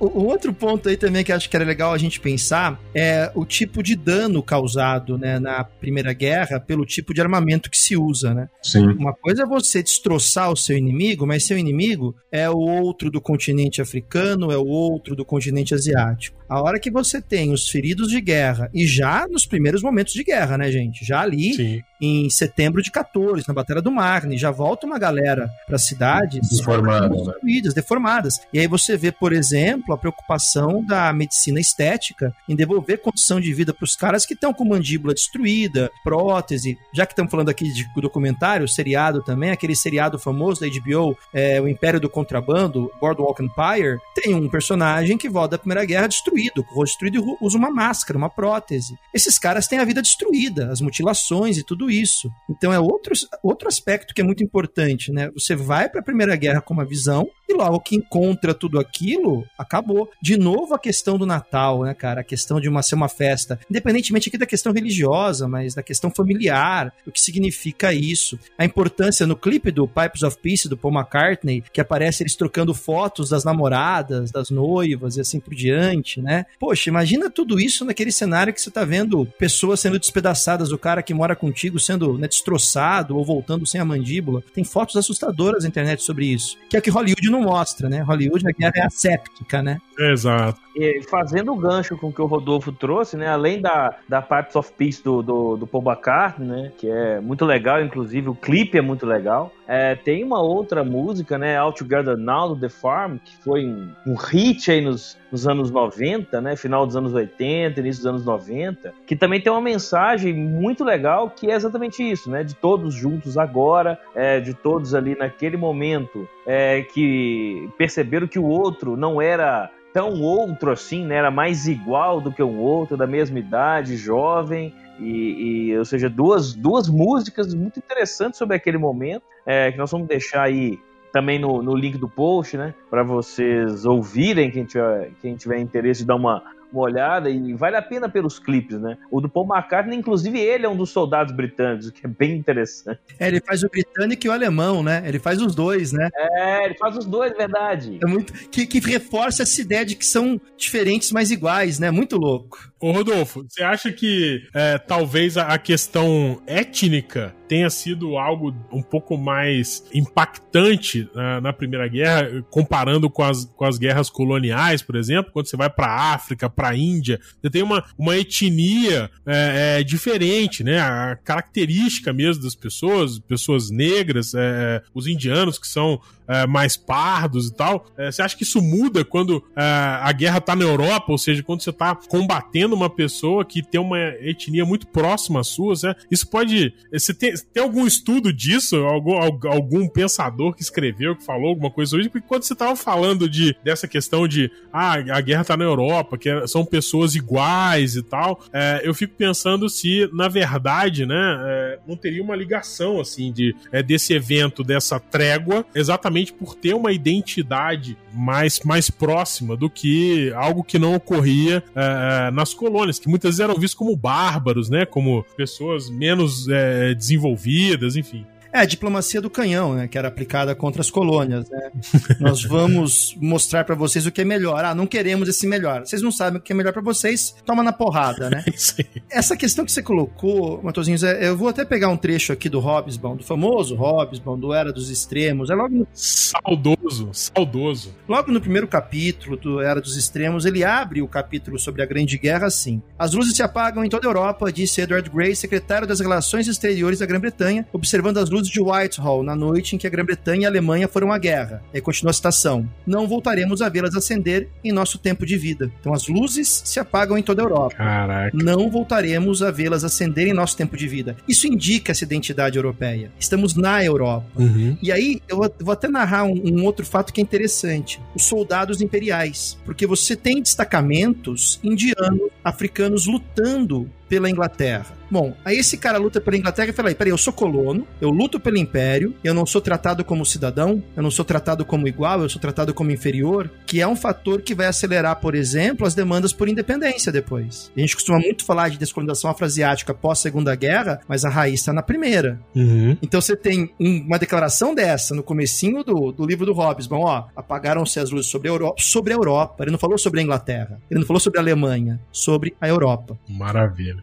o, outro ponto aí também que acho que era legal a gente pensar é o tipo de dano causado né, na Primeira Guerra pelo tipo de armamento que se usa, né? Sim. Uma coisa é você destroçar o seu inimigo, mas seu inimigo é o outro do continente africano, é o outro do continente asiático. A hora que você tem os feridos de guerra, e já nos primeiros momentos de guerra, né, gente? Já ali Sim. Em setembro de 14, na Batalha do Marne, já volta uma galera para cidades deformadas, destruídas, né? deformadas. E aí você vê, por exemplo, a preocupação da medicina estética em devolver condição de vida para os caras que estão com mandíbula destruída, prótese. Já que estamos falando aqui de documentário, seriado também, aquele seriado famoso da HBO, é, O Império do Contrabando, Boardwalk Empire, tem um personagem que volta da Primeira Guerra destruído destruído, com o rosto destruído e usa uma máscara, uma prótese. Esses caras têm a vida destruída, as mutilações e tudo isso. Então é outro, outro aspecto que é muito importante, né? Você vai para a Primeira Guerra com uma visão e logo que encontra tudo aquilo, acabou. De novo a questão do Natal, né, cara? A questão de uma ser uma festa, independentemente aqui da questão religiosa, mas da questão familiar, o que significa isso. A importância no clipe do Pipes of Peace do Paul McCartney, que aparece eles trocando fotos das namoradas, das noivas e assim por diante, né? Poxa, imagina tudo isso naquele cenário que você tá vendo pessoas sendo despedaçadas, o cara que mora contigo sendo né, destroçado ou voltando sem a mandíbula. Tem fotos assustadoras na internet sobre isso. Que é o que Hollywood não mostra, né? Hollywood a guerra é asséptica, né? Exato. E fazendo o gancho com o que o Rodolfo trouxe, né? Além da, da Pipes of Peace do, do, do Paul McCartney, né? Que é muito legal, inclusive o clipe é muito legal. É, tem uma outra música, né? All Together Now, do The Farm, que foi um, um hit aí nos, nos anos 90, né? Final dos anos 80, início dos anos 90, que também tem uma mensagem muito legal, que é exatamente isso, né? De todos juntos agora, é, de todos ali naquele momento é, que perceberam que o outro não era tão outro assim, né? Era mais igual do que um outro, da mesma idade, jovem. E, e ou seja, duas, duas músicas muito interessantes sobre aquele momento, é, que nós vamos deixar aí também no, no link do post, né? Para vocês ouvirem, quem tiver, quem tiver interesse de dar uma, uma olhada e vale a pena pelos clipes, né? O do Paul McCartney, inclusive, ele é um dos soldados britânicos, o que é bem interessante. É, ele faz o britânico e o alemão, né? Ele faz os dois, né? É, ele faz os dois, verdade. É muito. Que, que reforça essa ideia de que são diferentes, mas iguais, né? Muito louco. Ô Rodolfo, você acha que é, talvez a questão étnica tenha sido algo um pouco mais impactante na, na Primeira Guerra, comparando com as, com as guerras coloniais, por exemplo, quando você vai para a África, para a Índia, você tem uma, uma etnia é, é, diferente, né? A característica mesmo das pessoas, pessoas negras, é, os indianos que são é, mais pardos e tal. É, você acha que isso muda quando é, a guerra tá na Europa, ou seja, quando você tá combatendo uma pessoa que tem uma etnia muito próxima à sua? Você, isso pode. Você tem, tem algum estudo disso? Algum, algum pensador que escreveu, que falou alguma coisa sobre isso? Porque quando você tava falando de, dessa questão de ah, a guerra tá na Europa, que são pessoas iguais e tal, eu fico pensando se, na verdade, né, não teria uma ligação assim de, desse evento, dessa trégua, exatamente justamente por ter uma identidade mais, mais próxima do que algo que não ocorria é, nas colônias, que muitas vezes eram vistos como bárbaros, né? Como pessoas menos é, desenvolvidas, enfim. É, a diplomacia do canhão, né, que era aplicada contra as colônias, né? Nós vamos mostrar para vocês o que é melhor. Ah, não queremos esse melhor. Vocês não sabem o que é melhor para vocês, toma na porrada, né? [laughs] Essa questão que você colocou, Matosinhos, é, eu vou até pegar um trecho aqui do Hobbesbaum, do famoso Hobbesbaum, do Era dos Extremos. É logo no... saudoso, saudoso. Logo no primeiro capítulo do Era dos Extremos, ele abre o capítulo sobre a Grande Guerra assim: As luzes se apagam em toda a Europa, disse Edward Grey, secretário das Relações Exteriores da Grã-Bretanha, observando as luzes luzes de Whitehall na noite em que a Grã-Bretanha e a Alemanha foram à guerra. Aí continua a citação. Não voltaremos a vê-las acender em nosso tempo de vida. Então as luzes se apagam em toda a Europa. Caraca. Não voltaremos a vê-las acender em nosso tempo de vida. Isso indica essa identidade europeia. Estamos na Europa. Uhum. E aí, eu vou, vou até narrar um, um outro fato que é interessante: os soldados imperiais. Porque você tem destacamentos indianos, africanos lutando pela Inglaterra. Bom, aí esse cara luta pela Inglaterra e fala aí, peraí, eu sou colono, eu luto pelo Império, eu não sou tratado como cidadão, eu não sou tratado como igual, eu sou tratado como inferior, que é um fator que vai acelerar, por exemplo, as demandas por independência depois. A gente costuma muito falar de descolonização afroasiática pós-segunda guerra, mas a raiz está na primeira. Uhum. Então você tem um- uma declaração dessa no comecinho do, do livro do Hobbesman, ó, apagaram-se as luzes sobre a Europa, sobre a Europa. Ele não falou sobre a Inglaterra, ele não falou sobre a Alemanha, sobre a Europa. Maravilha.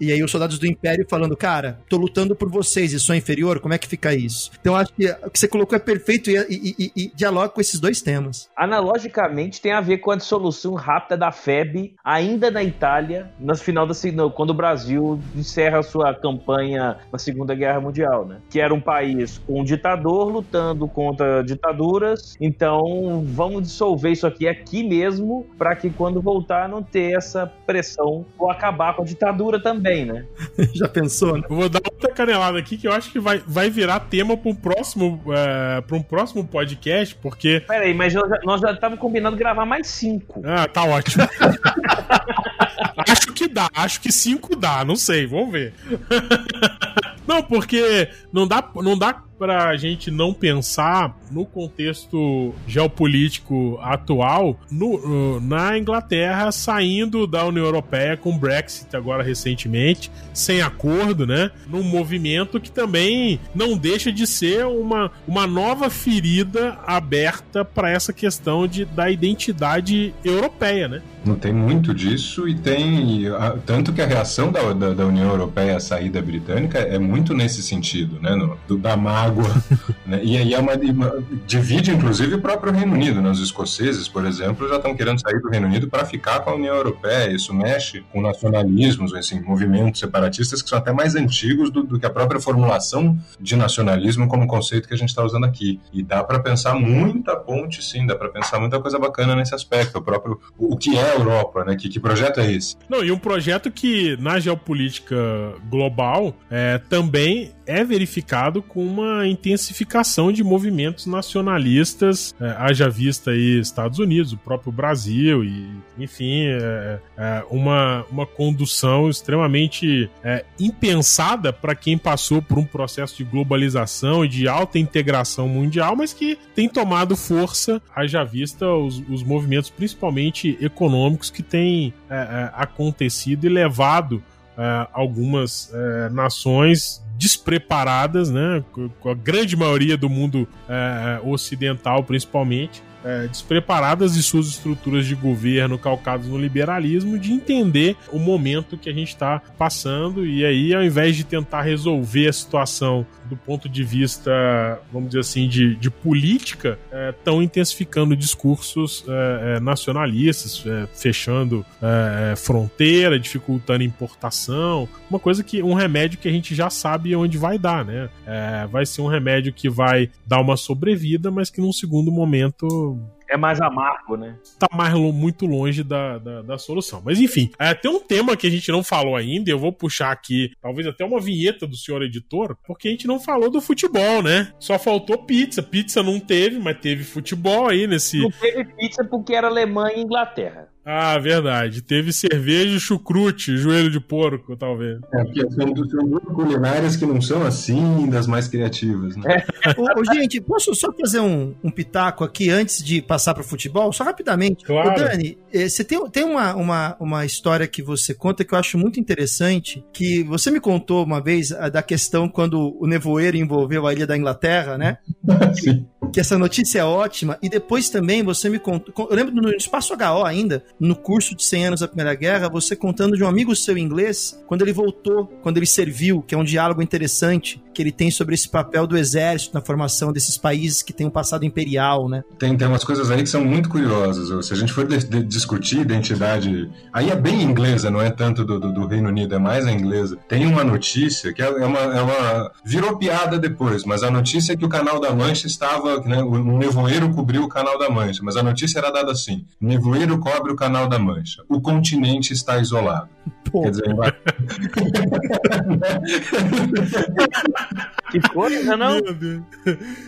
E aí os soldados do Império falando, cara, tô lutando por vocês e sou inferior, como é que fica isso? Então acho que o que você colocou é perfeito e, e, e, e dialoga com esses dois temas. Analogicamente, tem a ver com a dissolução rápida da FEB, ainda na Itália, no final da quando o Brasil encerra a sua campanha na Segunda Guerra Mundial, né? Que era um país com um ditador lutando contra ditaduras. Então, vamos dissolver isso aqui aqui mesmo, para que quando voltar não ter essa pressão ou acabar com a ditadura também, né? [laughs] Já pensou, né? Eu vou dar outra canelada aqui que eu acho que vai, vai virar tema para um próximo, é, pra um próximo podcast, porque. Pera aí, mas nós já- nós já estávamos combinando gravar mais cinco. Ah, tá ótimo. [laughs] acho que dá, acho que cinco dá, não sei, vamos ver. [laughs] Não, porque não dá, não dá pra gente não pensar no contexto geopolítico atual no- uh, na Inglaterra saindo da União Europeia com o Brexit agora recentemente, sem acordo, né? Num movimento que também não deixa de ser uma, uma nova ferida aberta para essa questão de, da identidade europeia, né? Não tem muito disso e tem. e, a- Tanto que a reação da, da, da União Europeia à saída britânica é muito nesse sentido, né? no- do- da mágoa. [laughs] né? E aí é uma, divide, inclusive, o próprio Reino Unido. Né? Os escoceses, por exemplo, já estão querendo sair do Reino Unido para ficar com a União Europeia. Isso mexe com nacionalismos, assim, movimentos separatistas que são até mais antigos do, do que a própria formulação de nacionalismo como conceito que a gente está usando aqui. E dá para pensar muita ponte, sim, dá para pensar muita coisa bacana nesse aspecto. O próprio o que é Europa, né? Que, que projeto é esse? Não, e um projeto que na geopolítica global é, também é verificado com uma intensificação de movimentos nacionalistas, é, haja vista aí Estados Unidos, o próprio Brasil, e enfim, é, é, uma, uma condução extremamente é, impensada para quem passou por um processo de globalização e de alta integração mundial, mas que tem tomado força, haja vista os, os movimentos principalmente econômicos que têm é, é, acontecido e levado algumas nações despreparadas, né, com- a grande maioria do mundo é, é, ocidental principalmente, é, despreparadas de suas estruturas de governo calcadas no liberalismo, de entender o momento que a gente está passando e aí, ao invés de tentar resolver a situação do ponto de vista, vamos dizer assim, de, de política, estão intensificando discursos é, é, nacionalistas, é, fechando é, é, fronteira, dificultando importação, uma coisa que um remédio que a gente já sabe onde vai dar, né? É, vai ser um remédio que vai dar uma sobrevida, mas que num segundo momento room É mais amargo, né? tá mais muito longe da, da, da solução. Mas enfim, é, tem um tema que a gente não falou ainda, eu vou puxar aqui, talvez até uma vinheta do senhor editor, porque a gente não falou do futebol, né? Só faltou pizza. Pizza não teve, mas teve futebol aí nesse. Não teve pizza porque era Alemanha e Inglaterra. Ah, verdade. Teve cerveja, e chucrute, joelho de porco, talvez. É, porque são, são culinárias que não são assim das mais criativas, né? ô, ô, gente, posso só fazer um, um pitaco aqui antes de passar pro futebol? Só rapidamente. Claro. Ô, Dani, eh, você tem, tem uma, uma, uma história que você conta que eu acho muito interessante, que você me contou uma vez ah, da questão quando o nevoeiro envolveu a ilha da Inglaterra, né? [laughs] Sim. que essa notícia é ótima. E depois também você me contou. Eu lembro no Espaço HO ainda, no curso de 100 anos da Primeira Guerra, você contando de um amigo seu inglês, quando ele voltou, quando ele serviu, que é um diálogo interessante que ele tem sobre esse papel do exército na formação desses países que têm um passado imperial, né? Tem, tem umas coisas aí que são muito curiosas. Se a gente for de, de, discutir identidade, aí é bem inglesa, não é tanto do, do, do, Reino Unido, é mais a inglesa. Tem uma notícia que é, é uma, é uma. virou piada depois, mas a notícia é que o Canal da Mancha estava. Né, o nevoeiro cobriu o Canal da Mancha, mas a notícia era dada assim: nevoeiro cobre o Canal da Mancha. O continente está isolado. [laughs] Pô. Quer dizer, vai... [laughs] que coisa, não?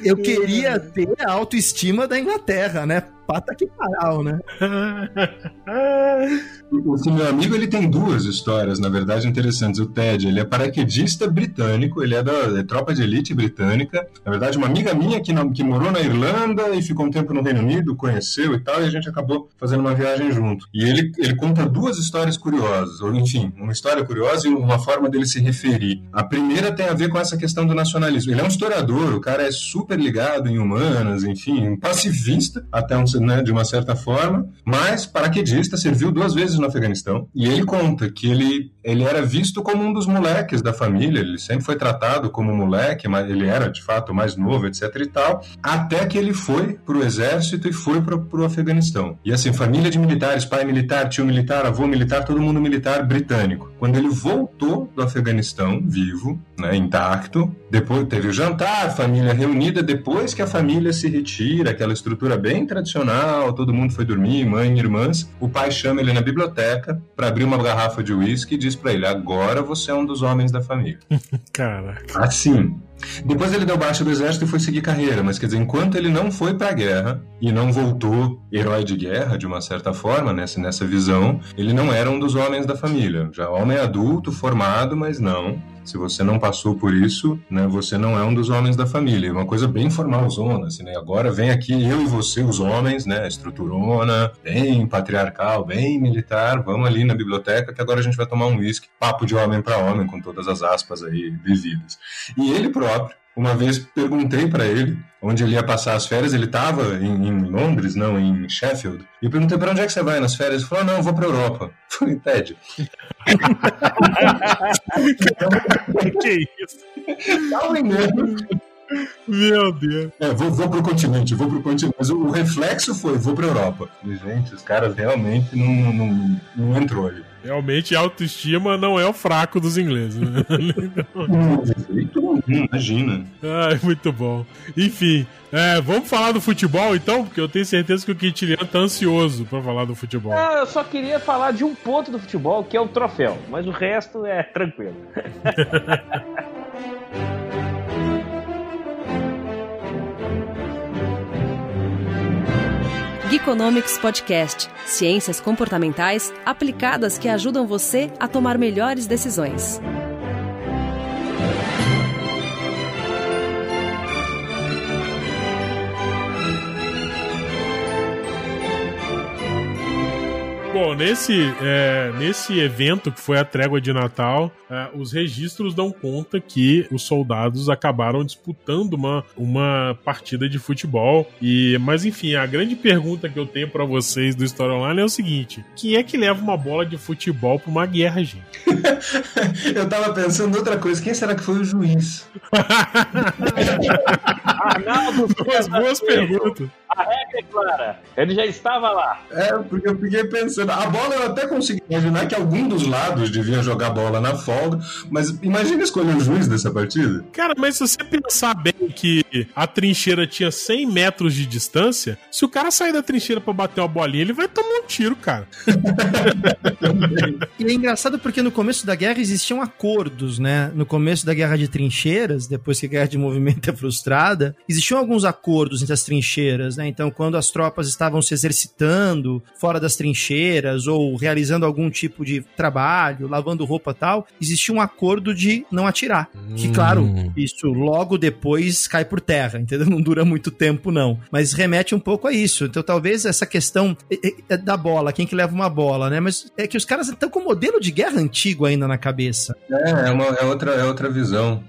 Eu queria ter a autoestima da Inglaterra, né? Pata que paral, né? [laughs] Esse meu amigo ele tem duas histórias, na verdade, interessantes. O Ted, ele é paraquedista britânico, ele é da é tropa de elite britânica. Na verdade, uma amiga minha que, que morou na Irlanda e ficou um tempo no Reino Unido, conheceu e tal, e a gente acabou fazendo uma viagem junto. E ele, ele conta duas histórias curiosas, ou enfim, uma história curiosa e uma forma dele se referir. A primeira tem a ver com essa questão do nacionalismo. Ele é um historiador, o cara é super ligado em humanas, enfim, um pacifista até um né, de uma certa forma, mas paraquedista, serviu duas vezes no Afeganistão. E ele conta que ele, ele era visto como um dos moleques da família, ele sempre foi tratado como moleque, mas ele era de fato mais novo, etc e tal, até que ele foi para o exército e foi para o Afeganistão. E assim, família de militares, pai militar, tio militar, avô militar, todo mundo militar britânico. Quando ele voltou do Afeganistão, vivo, né, intacto, depois teve o jantar, família reunida, depois que a família se retira, aquela estrutura bem tradicional, todo mundo foi dormir, mãe e irmãs, o pai chama ele na biblioteca para abrir uma garrafa de uísque e diz para ele: agora você é um dos homens da família. [laughs] Caraca. Assim, depois ele deu baixa do exército e foi seguir carreira, mas quer dizer, enquanto ele não foi para a guerra e não voltou herói de guerra, de uma certa forma, nessa, nessa visão, ele não era um dos homens da família. Já homem adulto, formado, mas não. Se você não passou por isso, né, você não é um dos homens da família. É uma coisa bem formal, zona, assim, né? Agora vem aqui eu e você, os homens, né? Estruturona, bem patriarcal, bem militar. Vamos ali na biblioteca que agora a gente vai tomar um uísque. Papo de homem para homem, com todas as aspas aí devidas. E ele próprio, uma vez perguntei para ele onde ele ia passar as férias. Ele estava em, em, Londres, não, em Sheffield. E eu perguntei para onde é que você vai nas férias. Ele falou: não, eu vou para Europa. Eu [laughs] falei, Ted. [laughs] que isso? Tá engano. Meu Deus. É, vou, vou pro continente, vou pro continente. Mas o, o reflexo foi, vou pra Europa. E, gente, os caras realmente não, não, não entrou ali. Realmente, autoestima não é o fraco dos ingleses. Né? Imagina. Ai, muito bom. Enfim, é, vamos falar do futebol então, porque eu tenho certeza que o Quintiliano tá ansioso para falar do futebol. Ah, eu só queria falar de um ponto do futebol, que é o troféu, mas o resto é tranquilo. [laughs] Geekonomics Podcast Ciências comportamentais aplicadas que ajudam você a tomar melhores decisões. Bom, nesse, é, nesse evento que foi a trégua de Natal, é, os registros dão conta que os soldados acabaram disputando uma, uma partida de futebol. E, mas enfim, a grande pergunta que eu tenho para vocês do Story Online é o seguinte: quem é que leva uma bola de futebol pra uma guerra, gente? [laughs] eu tava pensando outra coisa: quem será que foi o juiz? [laughs] Arnaldo, duas boas perguntas. A regra é clara. Ele já estava lá. É, porque eu fiquei pensando. A bola eu até consegui imaginar que algum dos lados devia jogar bola na folga, mas imagina escolher o juiz dessa partida. Cara, mas se você pensar bem que a trincheira tinha 100 metros de distância, se o cara sair da trincheira para bater uma bolinha, ele vai tomar um tiro, cara. [laughs] e é engraçado porque no começo da guerra existiam acordos, né? No começo da guerra de trincheiras, depois que a guerra de movimento é frustrada, existiam alguns acordos entre as trincheiras, né? Então, quando as tropas estavam se exercitando fora das trincheiras ou realizando algum tipo de trabalho, lavando roupa tal, existia um acordo de não atirar. Que, claro, Hum. isso logo depois cai por terra, entendeu? [laughs] Não dura muito tempo, não. Mas remete um pouco a isso. Então, talvez essa questão é- é- é da bola, quem que leva uma bola, né? Mas é que os caras estão com o modelo de guerra antigo ainda na cabeça. É, é, uma, é, outra, é outra visão.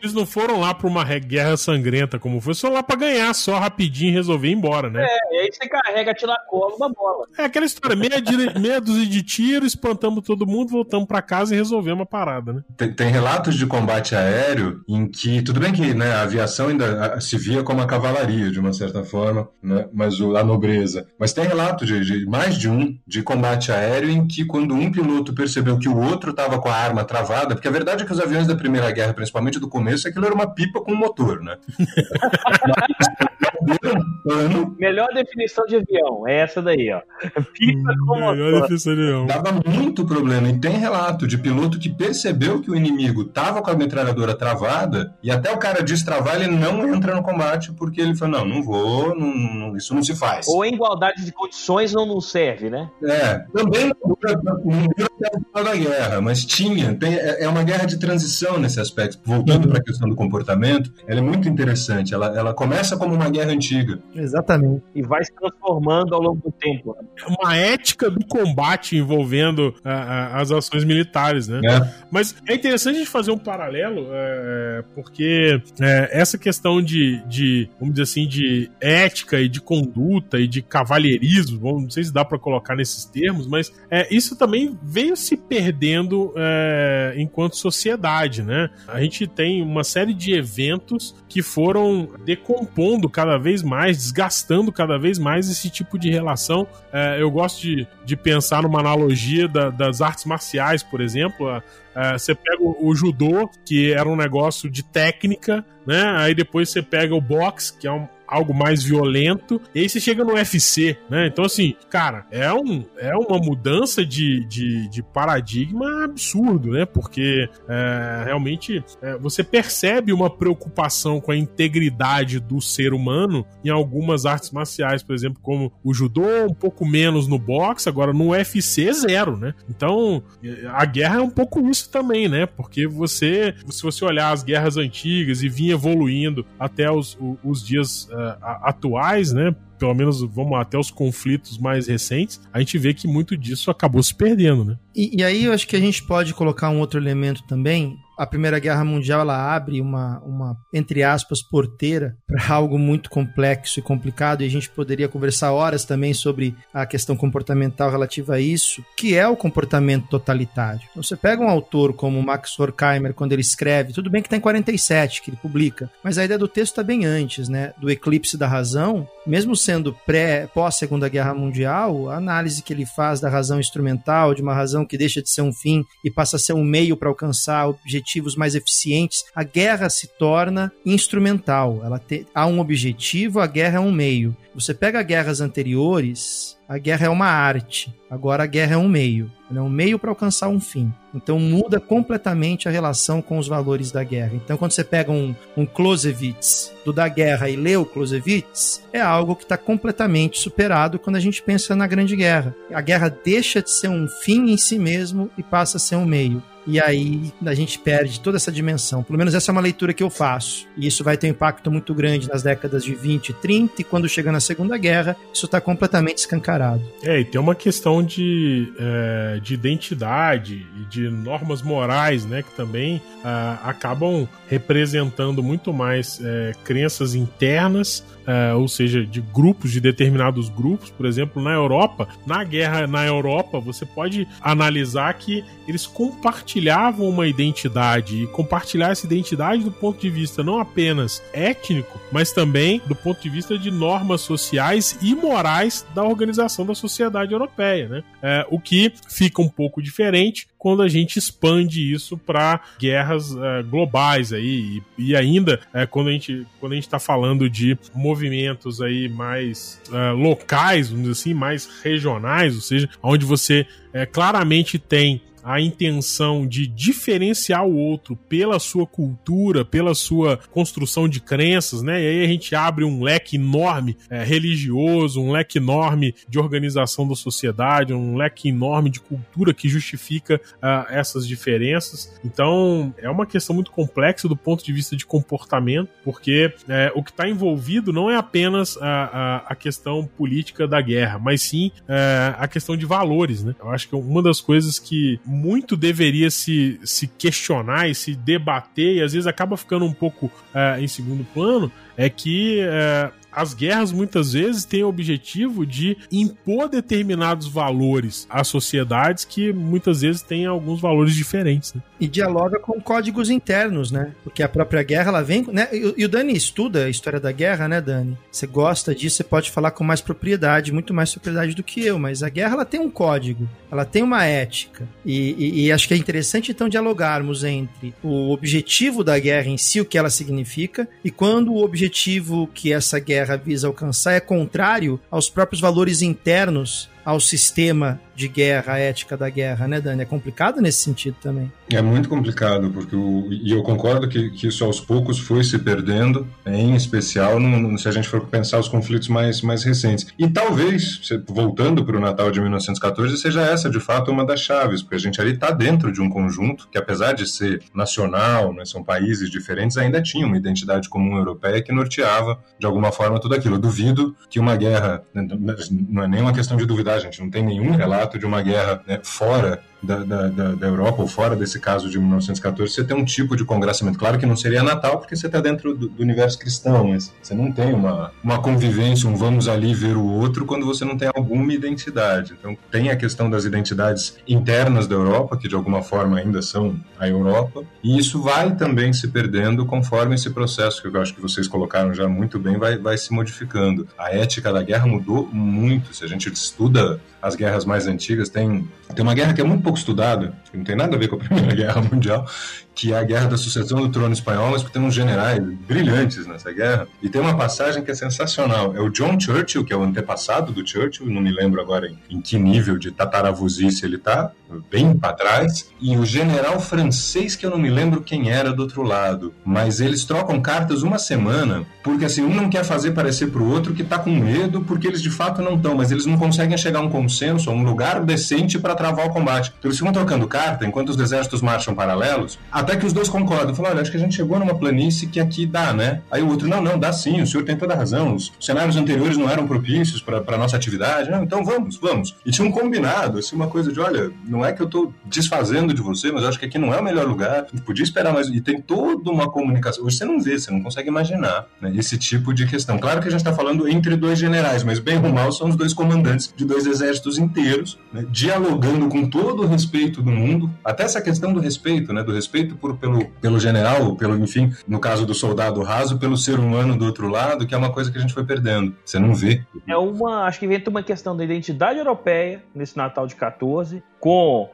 Eles não foram lá pra uma guerra sangrenta como foi, só lá pra ganhar só rapidinho e resolver ir embora, né? É, e aí você carrega, tira a cola, uma bola. É, aquela história, meia, dire- [laughs] meia dúzia de tiro, espantamos todo mundo, voltamos pra casa e resolvemos a parada, né? Tem, tem relatos de combate aéreo em que, tudo bem que né, a aviação ainda se via como a cavalaria, de uma certa forma, né, mas o- a nobreza. Mas tem relato de, de mais de um de combate aéreo em que, quando um piloto percebeu que o outro estava com a arma travada, porque a verdade é que os aviões da Primeira Guerra, principalmente do começo, aquilo era uma pipa com motor, né? [laughs] Um ano Melhor definição de avião, é essa daí, ó. Pipa com Melhor motor. defesa de leão. Dava muito problema. E tem relato de piloto que percebeu que o inimigo tava com a metralhadora travada e até o cara destravar, ele não entra no combate porque ele falou: não, não vou, não- não- isso não se faz. Ou em igualdade de condições não não serve, né? É, também não até o final da guerra, mas tinha. tem- é é uma guerra de transição nesse aspecto. Voltando para a questão do comportamento, ela é muito interessante. Ela, ela começa como uma guerra antiga. Exatamente. E vai se transformando ao longo do tempo. né? Uma ética do combate envolvendo ah, ah, as ações militares, né? Né? Mas é interessante a gente fazer um paralelo, é, porque é, essa questão de, de, vamos dizer assim, de ética e de conduta e de cavalheirismo, não sei se dá para colocar nesses termos, mas é, isso também veio se perdendo é, enquanto sociedade, né? A gente tem uma série de eventos que foram decompondo cada vez mais, desgastando cada vez mais esse tipo de relação. É, eu gosto de, de pensar numa analogia da- das artes marciais, por exemplo. A- é, você pega o, o judô, que era um negócio de técnica, né? Aí depois você pega o boxe, que é um- algo mais violento, e aí você chega no UFC, né? Então, assim, cara, é, um, é uma mudança de, de, de paradigma absurdo, né? Porque é, realmente é, você percebe uma preocupação com a integridade do ser humano em algumas artes marciais, por exemplo, como o judô, um pouco menos no boxe, agora no UFC, zero, né? Então, a guerra é um pouco isso também, né? Porque você, se você olhar as guerras antigas e vir evoluindo até os, os dias a- atuais, né? Pelo menos vamos até os conflitos mais recentes, a gente vê que muito disso acabou se perdendo, né? E, e aí eu acho que a gente pode colocar um outro elemento também. A Primeira Guerra Mundial ela abre uma, uma entre aspas, porteira para [laughs] algo muito complexo e complicado, e a gente poderia conversar horas também sobre a questão comportamental relativa a isso, que é o comportamento totalitário. Então, você pega um autor como Max Horkheimer, quando ele escreve, tudo bem que está em 47, que ele publica, mas a ideia do texto está bem antes, né? Do eclipse da razão, mesmo sendo pré, pós-segunda guerra mundial, a análise que ele faz da razão instrumental, de uma razão que deixa de ser um fim e passa a ser um meio para alcançar objetivos mais eficientes, a guerra se torna instrumental. Ela te, há um objetivo, a guerra é um meio. Você pega guerras anteriores, a guerra é uma arte. Agora a guerra é um meio. Ela é um meio para alcançar um fim. Então muda completamente a relação com os valores da guerra. Então quando você pega um, um Clausewitz do da guerra e lê o Clausewitz, é algo que está completamente superado quando a gente pensa na Grande Guerra. A guerra deixa de ser um fim em si mesmo e passa a ser um meio. E aí a gente perde toda essa dimensão. Pelo menos essa é uma leitura que eu faço. E isso vai ter um impacto muito grande nas décadas de 20 e 30, e quando chega na Segunda Guerra, isso está completamente escancarado. É, e tem uma questão de, é, de identidade e de normas morais, né, que também ah, acabam representando muito mais é, crenças internas, é, ou seja, de grupos, de determinados grupos. Por exemplo, na Europa, na guerra na Europa, você pode analisar que eles compartilhavam uma identidade e compartilhar essa identidade do ponto de vista não apenas étnico, mas também do ponto de vista de normas sociais e morais da organização da sociedade europeia, né? É, o que fica um pouco diferente quando a gente expande isso para guerras é, globais aí e, e ainda é, quando a gente quando a gente está falando de movimentos aí mais é, locais, vamos dizer assim, mais regionais, ou seja, onde você é, claramente tem a intenção de diferenciar o outro pela sua cultura, pela sua construção de crenças, né? E aí a gente abre um leque enorme é, religioso, um leque enorme de organização da sociedade, um leque enorme de cultura que justifica uh, essas diferenças. Então é uma questão muito complexa do ponto de vista de comportamento, porque é, o que está envolvido não é apenas a, a, a, questão política da guerra, mas sim é, a questão de valores, né? Eu acho que uma das coisas que muito deveria se, se questionar e se debater, e às vezes acaba ficando um pouco é, em segundo plano, é que é, as guerras muitas vezes têm o objetivo de impor determinados valores às sociedades que muitas vezes têm alguns valores diferentes. Né? E dialoga com códigos internos, né? Porque a própria guerra ela vem. Né? E, o Dani estuda a história da guerra, né, Dani? Você gosta disso, você pode falar com mais propriedade, muito mais propriedade do que eu, mas a guerra ela tem um código, ela tem uma ética. E, e, e acho que é interessante então dialogarmos entre o objetivo da guerra em si, o que ela significa, e quando o objetivo que essa guerra visa alcançar é contrário aos próprios valores internos ao sistema de guerra, a ética da guerra, né, Dani? É complicado nesse sentido também. É muito complicado, porque o, e eu concordo que, que isso aos poucos foi se perdendo, em especial no, se a gente for pensar os conflitos mais, mais recentes. E talvez, voltando para o Natal de 1914, seja essa de fato uma das chaves, porque a gente ali está dentro de um conjunto que, apesar de ser nacional, né, são países diferentes, ainda tinha uma identidade comum europeia que norteava de alguma forma tudo aquilo. Eu duvido que uma guerra, não é nem uma questão de duvidar gente não tem nenhum relato de uma guerra né, fora da, da, da, Europa, ou fora desse caso de 1914, você tem um tipo de congraçamento. Claro que não seria Natal, porque você está dentro do, do, universo cristão, mas você não tem uma, uma convivência, um vamos ali ver o outro, quando você não tem alguma identidade. Então, tem a questão das identidades internas da Europa, que de alguma forma ainda são a Europa, e isso vai também se perdendo conforme esse processo, que eu acho que vocês colocaram já muito bem, vai, vai se modificando. A ética da guerra mudou muito. Se a gente estuda as guerras mais antigas, tem, tem uma guerra que é muito pouco estudada, que não tem nada a ver com a Primeira Guerra Mundial, que é a Guerra da Sucessão do Trono Espanhol, mas que tem uns generais brilhantes nessa guerra. E tem uma passagem que é sensacional. É o John Churchill, que é o antepassado do Churchill, não me lembro agora em, em que nível de tataravuzice ele está, bem para trás, e o general francês, que eu não me lembro quem era do outro lado, mas eles trocam cartas uma semana, porque assim, um não quer fazer parecer pro outro que tá com medo, porque eles de fato não estão, mas eles não conseguem chegar a um consenso, a um lugar decente para travar o combate. Então eles ficam trocando carta enquanto os exércitos marcham paralelos, até que os dois concordam. Falam, olha, acho que a gente chegou numa planície que aqui dá, né? Aí o outro, não, não, dá sim, o senhor tem toda a razão. Os cenários anteriores não eram propícios para nossa atividade. Não, então vamos, vamos. E tinha um combinado, assim, uma coisa de, olha, não é que eu tô desfazendo de você, mas eu acho que aqui não é o melhor lugar. Podia esperar mais. E tem toda uma comunicação. Hoje você não vê, você não consegue imaginar né, esse tipo de questão. Claro que a gente está falando entre dois generais, mas bem ou mal são os dois comandantes de dois exércitos inteiros, né, dialogando com todo o respeito do mundo, até essa questão do respeito, né, do respeito por, pelo, pelo general, pelo, enfim, no caso do soldado raso, pelo ser humano do outro lado, que é uma coisa que a gente foi perdendo. Você não vê. É uma, acho que vem uma questão da identidade europeia nesse Natal de 14, com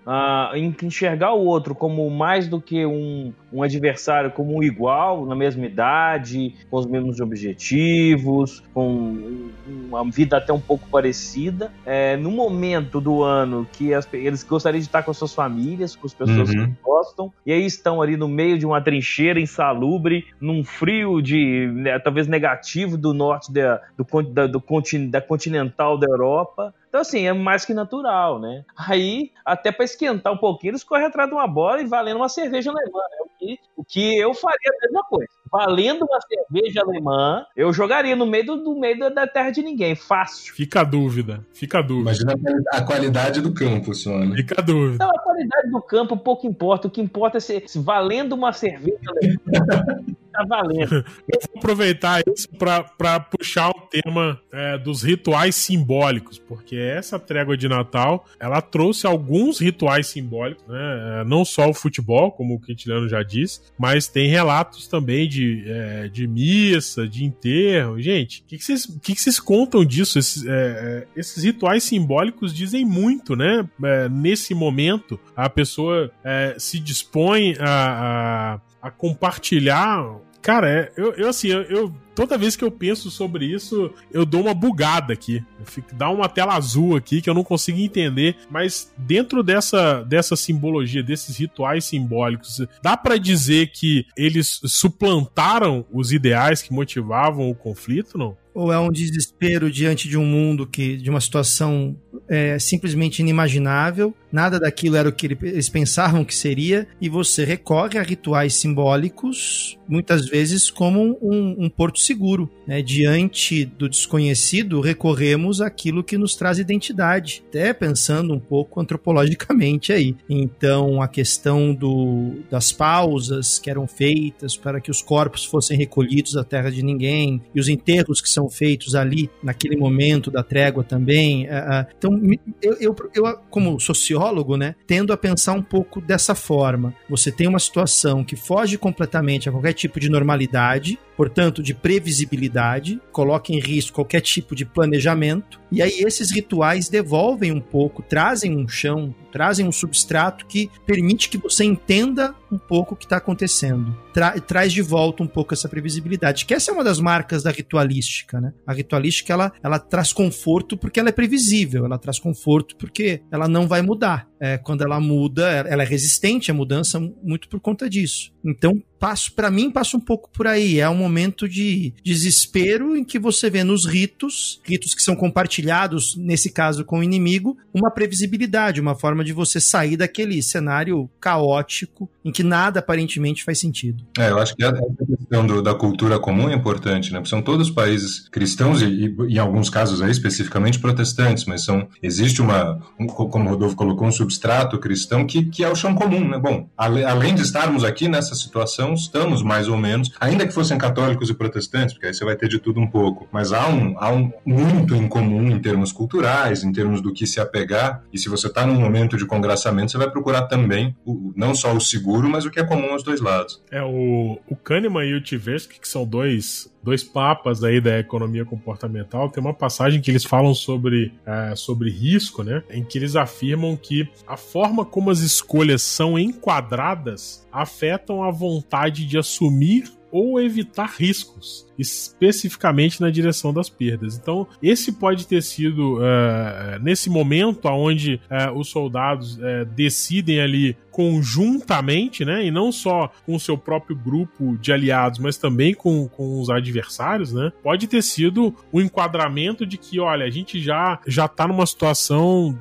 enxergar o outro como mais do que um, um adversário, como um igual, na mesma idade, com os mesmos objetivos, com uma vida até um pouco parecida. É, no momento do ano que as, eles gostariam de estar com as suas famílias, com as pessoas uhum. que gostam, e aí estão ali no meio de uma trincheira insalubre, num frio de né, talvez negativo do norte da, do, da, do, da continental da Europa. Então, assim, é mais que natural, né? Aí, até para esquentar um pouquinho, eles correm atrás de uma bola e valendo uma cerveja alemã, né? O que, o que eu faria a mesma coisa. Valendo uma cerveja alemã, eu jogaria no meio do, do meio da terra de ninguém, fácil. Fica a dúvida, fica a dúvida. Imagina a qualidade do campo, só, né? Fica a dúvida. Não, a qualidade do campo pouco importa. O que importa é se, se valendo uma cerveja alemã. [laughs] tá valendo. Eu vou aproveitar isso para puxar o tema é, dos rituais simbólicos, porque essa trégua de Natal ela trouxe alguns rituais simbólicos, né? É, não só o futebol, como o Quintiliano já disse, mas tem relatos também de, é, de missa, de enterro. Gente, o que, que, vocês, que, que vocês contam disso? Esses, é, é, esses rituais simbólicos dizem muito, né? É, nesse momento, a pessoa se dispõe a, a a compartilhar Cara, é, eu, eu assim, eu, eu, toda vez que eu penso sobre isso, eu dou uma bugada aqui. Fico, dá uma tela azul aqui que eu não consigo entender. Mas dentro dessa, dessa simbologia, desses rituais simbólicos, dá para dizer que eles suplantaram os ideais que motivavam o conflito, não? Ou é um desespero diante de um mundo que, de uma situação é, simplesmente inimaginável, nada daquilo era o que eles pensavam que seria, e você recorre a rituais simbólicos, muitas vezes como um, um porto seguro. Né? Diante do desconhecido, recorremos àquilo que nos traz identidade, até pensando um pouco antropologicamente aí. Então, a questão do, das pausas que eram feitas para que os corpos fossem recolhidos da terra de ninguém, e os enterros que são são feitos ali, naquele momento da trégua também. Uh, então, eu, eu, eu, como sociólogo, né, tendo a pensar um pouco dessa forma. Você tem uma situação que foge completamente a qualquer tipo de normalidade, portanto, de previsibilidade, coloca em risco qualquer tipo de planejamento, e aí esses rituais devolvem um pouco, trazem um chão, trazem um substrato que permite que você entenda um pouco o que está acontecendo. Tra traz de volta um pouco essa previsibilidade, que essa é uma das marcas da ritualística, né? A ritualística, ela, ela traz conforto porque ela é previsível, ela traz conforto porque ela não vai mudar. É, quando ela muda, ela é resistente à mudança muito por conta disso. Então, passo para mim passa um pouco por aí. É um momento de desespero em que você vê nos ritos, ritos que são compartilhados nesse caso com o inimigo, uma previsibilidade, uma forma de você sair daquele cenário caótico em que nada aparentemente faz sentido. É, eu acho que a questão do, da cultura comum é importante, né? Porque são todos países cristãos e, e, em alguns casos aí especificamente protestantes, mas são existe uma, um, como o Rodolfo colocou, um substrato cristão que, que é o chão comum, né? Bom, além de estarmos aqui nessa situação estamos mais ou menos, ainda que fossem católicos e protestantes, porque aí você vai ter de tudo um pouco, mas há um, há um muito em comum em termos culturais, em termos do que se apegar, e se você está num momento de congraçamento, você vai procurar também o, não só o seguro, mas o que é comum aos dois lados. É, o, o Kahneman e o Tversky, que são dois dois papas aí da economia comportamental, tem uma passagem que eles falam sobre, é, sobre risco, né? Em que eles afirmam que a forma como as escolhas são enquadradas afetam a vontade de assumir ou evitar riscos especificamente na direção das perdas. Então, esse pode ter sido uh, nesse momento onde uh, os soldados uh, decidem ali conjuntamente, né, e não só com o seu próprio grupo de aliados, mas também com, com os adversários, né, pode ter sido o enquadramento de que, olha, a gente já já está numa situação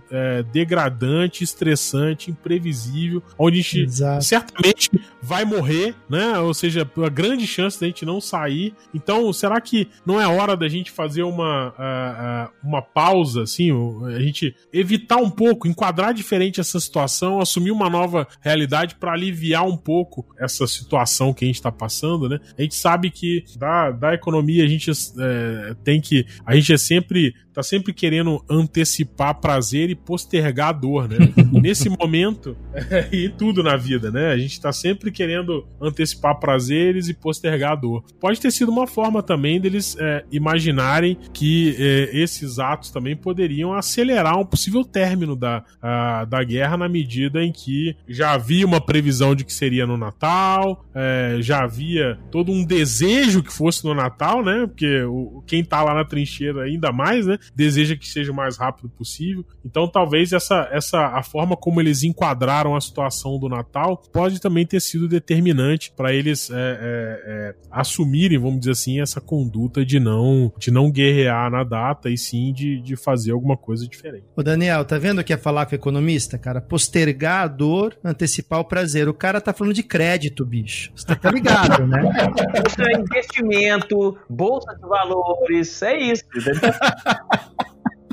degradante, estressante, imprevisível, onde a gente Exato. certamente vai morrer, né, ou seja, a grande chance da gente não sair. Então, será que não é hora da gente fazer uma, uma pausa, assim, a gente evitar um pouco, enquadrar diferente essa situação, assumir uma nova realidade para aliviar um pouco essa situação que a gente está passando, né? A gente sabe que da, da economia a gente é, tem que. A gente é sempre tá sempre querendo antecipar prazer e postergar dor, né? [laughs] Nesse momento, é, [laughs] e tudo na vida, né? A gente tá sempre querendo antecipar prazeres e postergar dor. Pode ter sido uma forma também deles é, imaginarem que é, esses atos também poderiam acelerar um possível término da, a, da guerra na medida em que já havia uma previsão de que seria no Natal, é, já havia todo um desejo que fosse no Natal, né? Porque o, quem tá lá na trincheira ainda mais, né? deseja que seja o mais rápido possível. Então, talvez essa, essa a forma como eles enquadraram a situação do Natal pode também ter sido determinante para eles é, é, é, assumirem, vamos dizer assim, essa conduta de não de não guerrear na data e sim de, de fazer alguma coisa diferente. O Daniel, tá vendo que é falar com o economista, cara? Postergar a dor, antecipar o prazer. O cara tá falando de crédito, bicho. Você tá ligado, né? [laughs] Isso é investimento, bolsa de valores, é isso.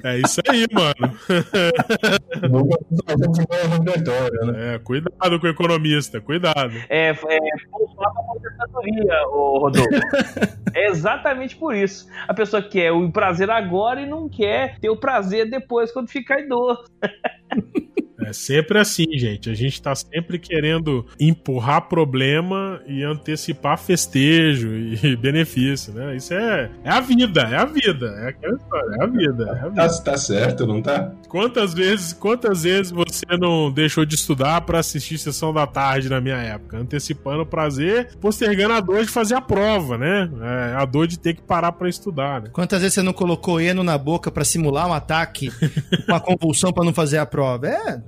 É isso aí, mano. é, cuidado com o economista, cuidado. É, é pra aposentadoria, ô Rodolfo. é exatamente por isso. A pessoa quer o prazer agora e não quer ter o prazer depois, quando ficar idoso. [laughs] É sempre assim, gente. A gente tá sempre querendo empurrar problema e antecipar festejo e [laughs] benefício, né? Isso é, é a vida, é a vida. É aquela história, é a vida. É a vida. Tá, tá certo, não tá? Quantas vezes, quantas vezes você não deixou de estudar para assistir sessão da tarde na minha época? Antecipando o prazer, postergando a dor de fazer a prova, né? É, a dor de ter que parar para estudar, né? Quantas vezes você não colocou eno na boca para simular um ataque, [laughs] uma convulsão para não fazer a prova? É.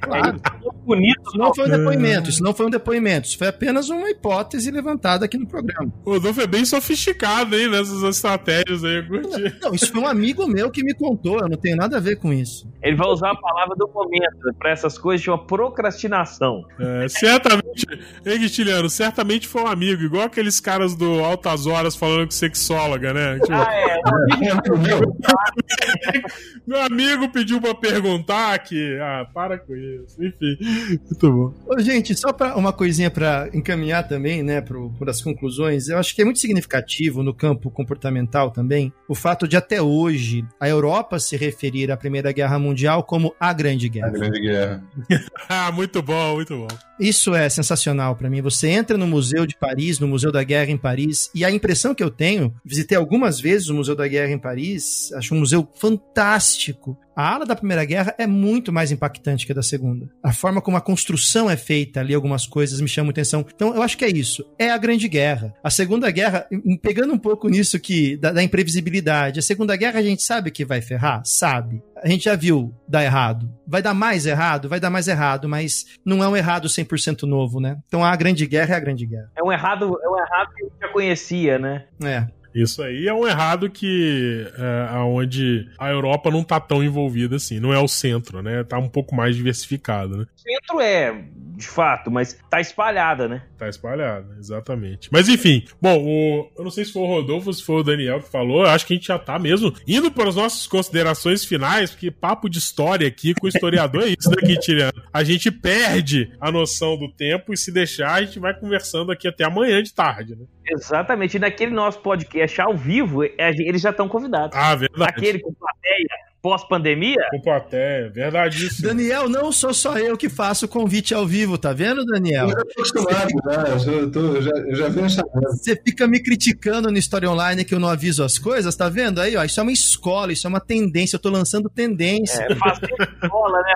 Claro. Bonito, Isso não foi um depoimento, isso não foi um depoimento, isso foi apenas uma hipótese levantada aqui no programa. O Rodolfo é bem sofisticado, hein, nessas estratégias aí, eu curti. Não, isso foi um amigo meu que me contou, eu não tenho nada a ver com isso. Ele vai usar a palavra do momento para essas coisas, chama procrastinação. É, certamente, hein, Guitiliano, certamente foi um amigo, igual aqueles caras do Altas Horas falando com sexóloga, né? Tipo, Ah, é. [laughs] meu amigo pediu pra perguntar que. Ah, para com isso. Enfim, muito bom. Ô, gente, só para uma coisinha para encaminhar também, né, para as conclusões, eu acho que é muito significativo no campo comportamental também o fato de até hoje a Europa se referir à Primeira Guerra Mundial como a Grande A Guerra. Grande Guerra. [laughs] Ah, muito bom, muito bom. Isso é sensacional para mim. Você entra no Museu de Paris, no Museu da Guerra em Paris, e a impressão que eu tenho, visitei algumas vezes o Museu da Guerra em Paris, acho um museu fantástico. A ala da Primeira Guerra é muito mais impactante que a da Segunda. A forma como a construção é feita ali, algumas coisas me chamam atenção. Então, eu acho que é isso. É a Grande Guerra. A Segunda Guerra, pegando um pouco nisso que da, da imprevisibilidade, a Segunda Guerra a gente sabe que vai ferrar? Sabe. A gente já viu dar errado. Vai dar mais errado? Vai dar mais errado, mas não é um errado 100% novo, né? Então a Grande Guerra é a Grande Guerra. É um errado, é um errado que a gente já conhecia, né? É. Isso aí é um errado que é, aonde a Europa não tá tão envolvida assim, não é o centro, né? Tá um pouco mais diversificado, né? O centro é, de fato, mas tá espalhada, né? Tá espalhado, exatamente. Mas enfim, bom, o- eu não sei se foi o Rodolfo se foi o Daniel que falou, eu acho que a gente já tá mesmo indo para as nossas considerações finais, porque papo de história aqui com o historiador é isso daqui, Tiriano. A gente perde a noção do tempo e se deixar, a gente vai conversando aqui até amanhã de tarde, né? Exatamente. E naquele nosso podcast ao vivo, é, eles já estão convidados. Ah, verdade. Aquele com plateia pós-pandemia, Com plateia, verdade isso. Daniel, não sou só eu que faço o convite ao vivo, tá vendo, Daniel? Eu já tô acostumado, já. Eu, já, eu tô- eu já, eu já venho chamando. Você fica me criticando no História Online que eu não aviso as coisas, tá vendo aí? Ó, isso é uma escola, isso é uma tendência, eu tô lançando tendência. é, fazer escola, né?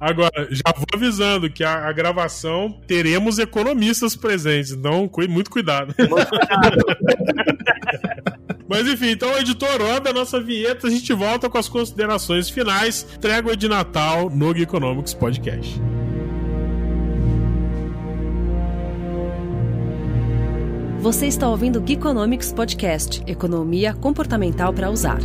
Agora, já vou avisando que a, a gravação teremos economistas presentes, então cu- muito cuidado. [laughs] Mas enfim, então, editor, roda a nossa vinheta, a gente volta com as considerações finais. Trégua de Natal no Geek Economics Podcast. Você está ouvindo o Geekonomics Podcast Economia Comportamental para Usar.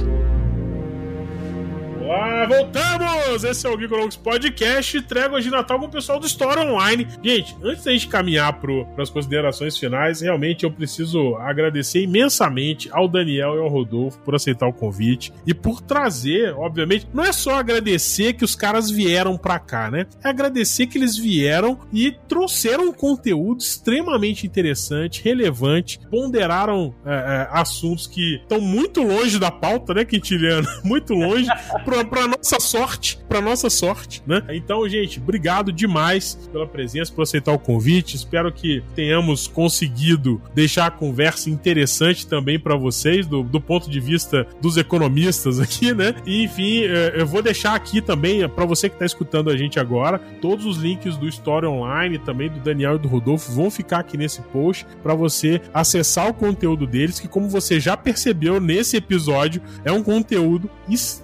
Olá, voltamos! Esse é o Geek Economics Podcast, trégua de Natal com o pessoal do Store Online. Gente, antes da gente caminhar para as considerações finais, realmente eu preciso agradecer imensamente ao Daniel e ao Rodolfo por aceitar o convite e por trazer, obviamente, não é só agradecer que os caras vieram para cá, né? É agradecer que eles vieram e trouxeram um conteúdo extremamente interessante, relevante, ponderaram é, é, assuntos que estão muito longe da pauta, né, Quintiliano? [laughs] Muito longe, pra, pra nossa sorte, pra nossa sorte, né? Então, gente, obrigado demais pela presença, por aceitar o convite. Espero que tenhamos conseguido deixar a conversa interessante também pra vocês, do, do ponto de vista dos economistas aqui, né? E, enfim, eh, eu vou deixar aqui também, pra você que tá escutando a gente agora, todos os links do Story Online, também do Daniel e do Rodolfo, vão ficar aqui nesse post pra você acessar o conteúdo deles, que como você já percebeu nesse episódio, é um conteúdo extremamente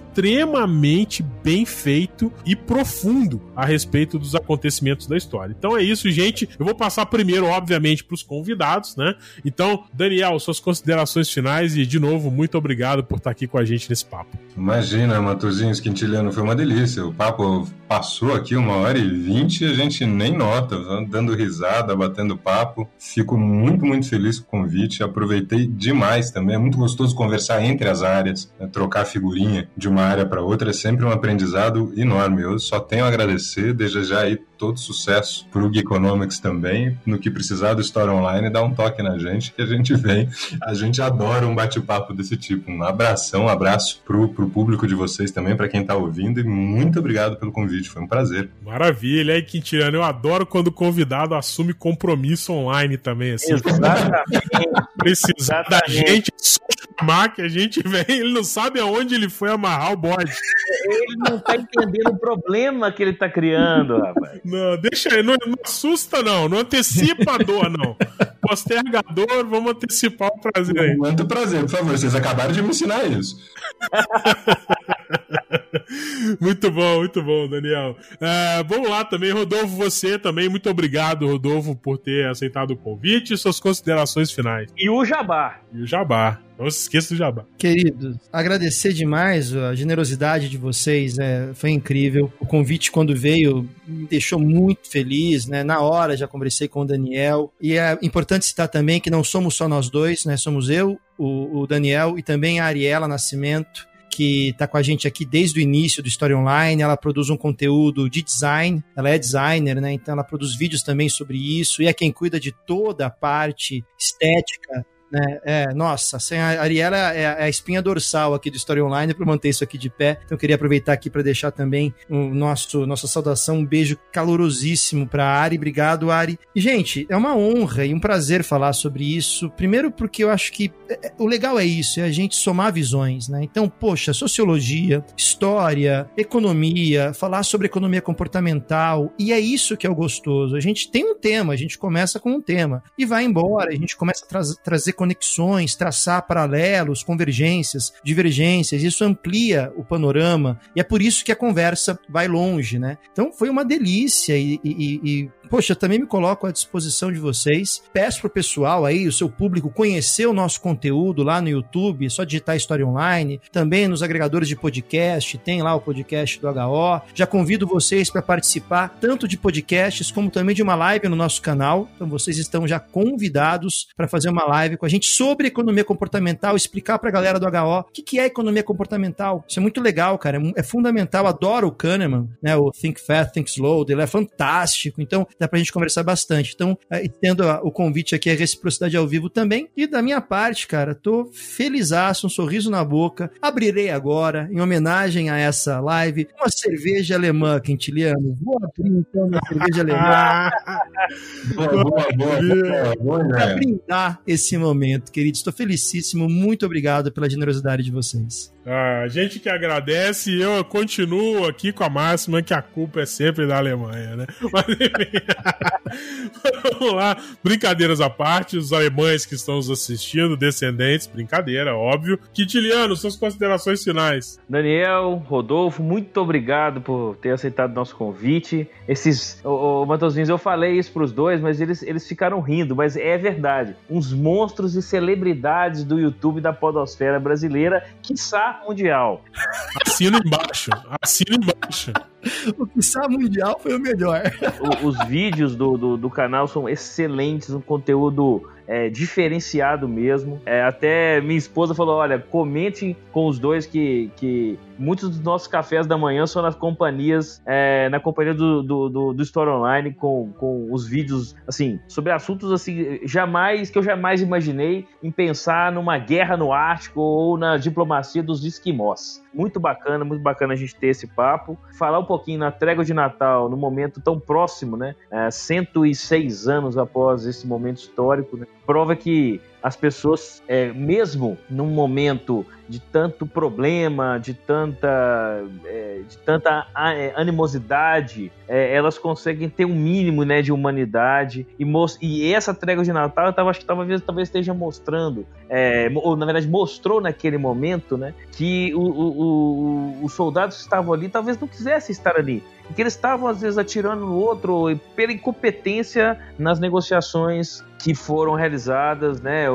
bem feito e profundo a respeito dos acontecimentos da história. Então é isso, gente. Eu vou passar primeiro, obviamente, para os convidados, né? Então, Daniel, suas considerações finais e, de novo, muito obrigado por estar aqui com a gente nesse papo. Imagina, Matosinho Quintiliano, foi uma delícia. O papo passou aqui uma hora e vinte e a gente nem nota, dando risada, batendo papo. Fico muito, muito feliz com o convite. Aproveitei demais também. É muito gostoso conversar entre as áreas, né, trocar figurinha de uma área para outra é sempre um aprendizado enorme. Eu só tenho a agradecer, desejar aí todo sucesso para o Geekonomics também. No que precisar do História Online, dá um toque na gente que a gente vem. A gente adora um bate-papo desse tipo. Um abração, um abraço para o público de vocês também, para quem está ouvindo, e muito obrigado pelo convite, foi um prazer. Maravilha, aí, Quintiliano. Eu adoro quando o convidado assume compromisso online também, assim. Exatamente. [laughs] Precisar da gente chamar que a gente [laughs] vem, ele não sabe aonde ele foi amarrar o bode. Ele não tá entendendo o problema que ele tá criando, rapaz. Não, deixa aí, não, não assusta não, não antecipa a dor não. Postergador, vamos antecipar o prazer aí. Muito prazer, por favor, vocês acabaram de me ensinar isso. [laughs] muito bom, muito bom, Daniel. Uh, vamos lá também, Rodolfo, você também, muito obrigado, Rodolfo, por ter aceitado o convite e suas considerações finais. E o Jabá. E o Jabá. Não se esqueça do Jabá. Queridos, agradecer demais a generosidade de vocês, é, foi incrível. O convite, quando veio, me deixou muito feliz, né? Na hora já conversei com o Daniel. E é importante citar também que não somos só nós dois, né? Somos eu, o, o Daniel e também a Ariela Nascimento que está com a gente aqui desde o início do História Online. Ela produz um conteúdo de design, ela é designer, né? Então ela produz vídeos também sobre isso e é quem cuida de toda a parte estética né? É, nossa, assim, a Ariela é, é a espinha dorsal aqui do História Online para manter isso aqui de pé. Então eu queria aproveitar aqui para deixar também o nosso nossa saudação, um beijo calorosíssimo para Ari. Obrigado, Ari. E gente, é uma honra e um prazer falar sobre isso. Primeiro porque eu acho que é, é, o legal é isso, é a gente somar visões, né? Então, poxa, sociologia, história, economia, falar sobre economia comportamental, e é isso que é o gostoso. A gente tem um tema, a gente começa com um tema e vai embora, a gente começa a tra trazer conexões, traçar paralelos, convergências, divergências. Isso amplia o panorama e é por isso que a conversa vai longe, né? Então foi uma delícia e, e, e poxa, também me coloco à disposição de vocês. Peço pro pessoal aí, o seu público, conhecer o nosso conteúdo lá no YouTube, é só digitar História Online, também nos agregadores de podcast, tem lá o podcast do HO. Já convido vocês para participar tanto de podcasts como também de uma live no nosso canal. Então vocês estão já convidados para fazer uma live com a gente sobre economia comportamental, explicar para a galera do HO o que, que é economia comportamental. Isso é muito legal, cara. É, é fundamental. Adoro o Kahneman, né? O Think Fast, Think Slow. Ele é fantástico. Então, dá pra gente conversar bastante. Então, é, tendo o convite aqui, a reciprocidade ao vivo também. E da minha parte, cara, tô felizaço, um sorriso na boca. Abrirei agora, em homenagem a essa live, uma cerveja alemã, Quintiliano. Vou abrir então uma cerveja alemã. [laughs] boa, boa, boa, boa, boa, Pra brindar esse momento, querido. Estou felicíssimo. Muito obrigado pela generosidade de vocês. Ah, a gente que agradece eu continuo aqui com a máxima que a culpa é sempre da Alemanha, né? [laughs] Mas enfim. [laughs] Vamos lá. Brincadeiras à parte, os alemães que estão nos assistindo, descendentes, brincadeira, óbvio. Quintiliano, suas considerações finais. Daniel, Rodolfo, muito obrigado por ter aceitado nosso convite. Esses. Ô, ô eu falei isso pros dois, mas eles, eles ficaram rindo, mas é verdade. Uns monstros e celebridades do YouTube da Podosfera brasileira, quiçá mundial. Assina embaixo. Assina embaixo. O Pissar Mundial foi o melhor. O, os vídeos do, do, do, canal são excelentes, um conteúdo é, diferenciado mesmo. É, até minha esposa falou: olha, comente com os dois que, que muitos dos nossos cafés da manhã são nas companhias, é, na companhia do, do, do, do, Store Online, com, com os vídeos, assim, sobre assuntos assim, jamais, que eu jamais imaginei em pensar numa guerra no Ártico ou na diplomacia dos esquimós. Muito bacana, muito bacana a gente ter esse papo. Falar um pouquinho na trégua de Natal, no momento tão próximo, né? É, 106 anos após esse momento histórico, né? prova que as pessoas, é, mesmo num momento de tanto problema, de tanta, é, de tanta é, animosidade, é, elas conseguem ter um mínimo né, de humanidade. E, e essa trégua de Natal, eu tava, acho que talvez, talvez esteja mostrando, é, ou na verdade mostrou naquele momento, né, que o, o, o, os soldados que estavam ali talvez não quisessem estar ali que eles estavam às vezes atirando no outro pela incompetência nas negociações que foram realizadas, né,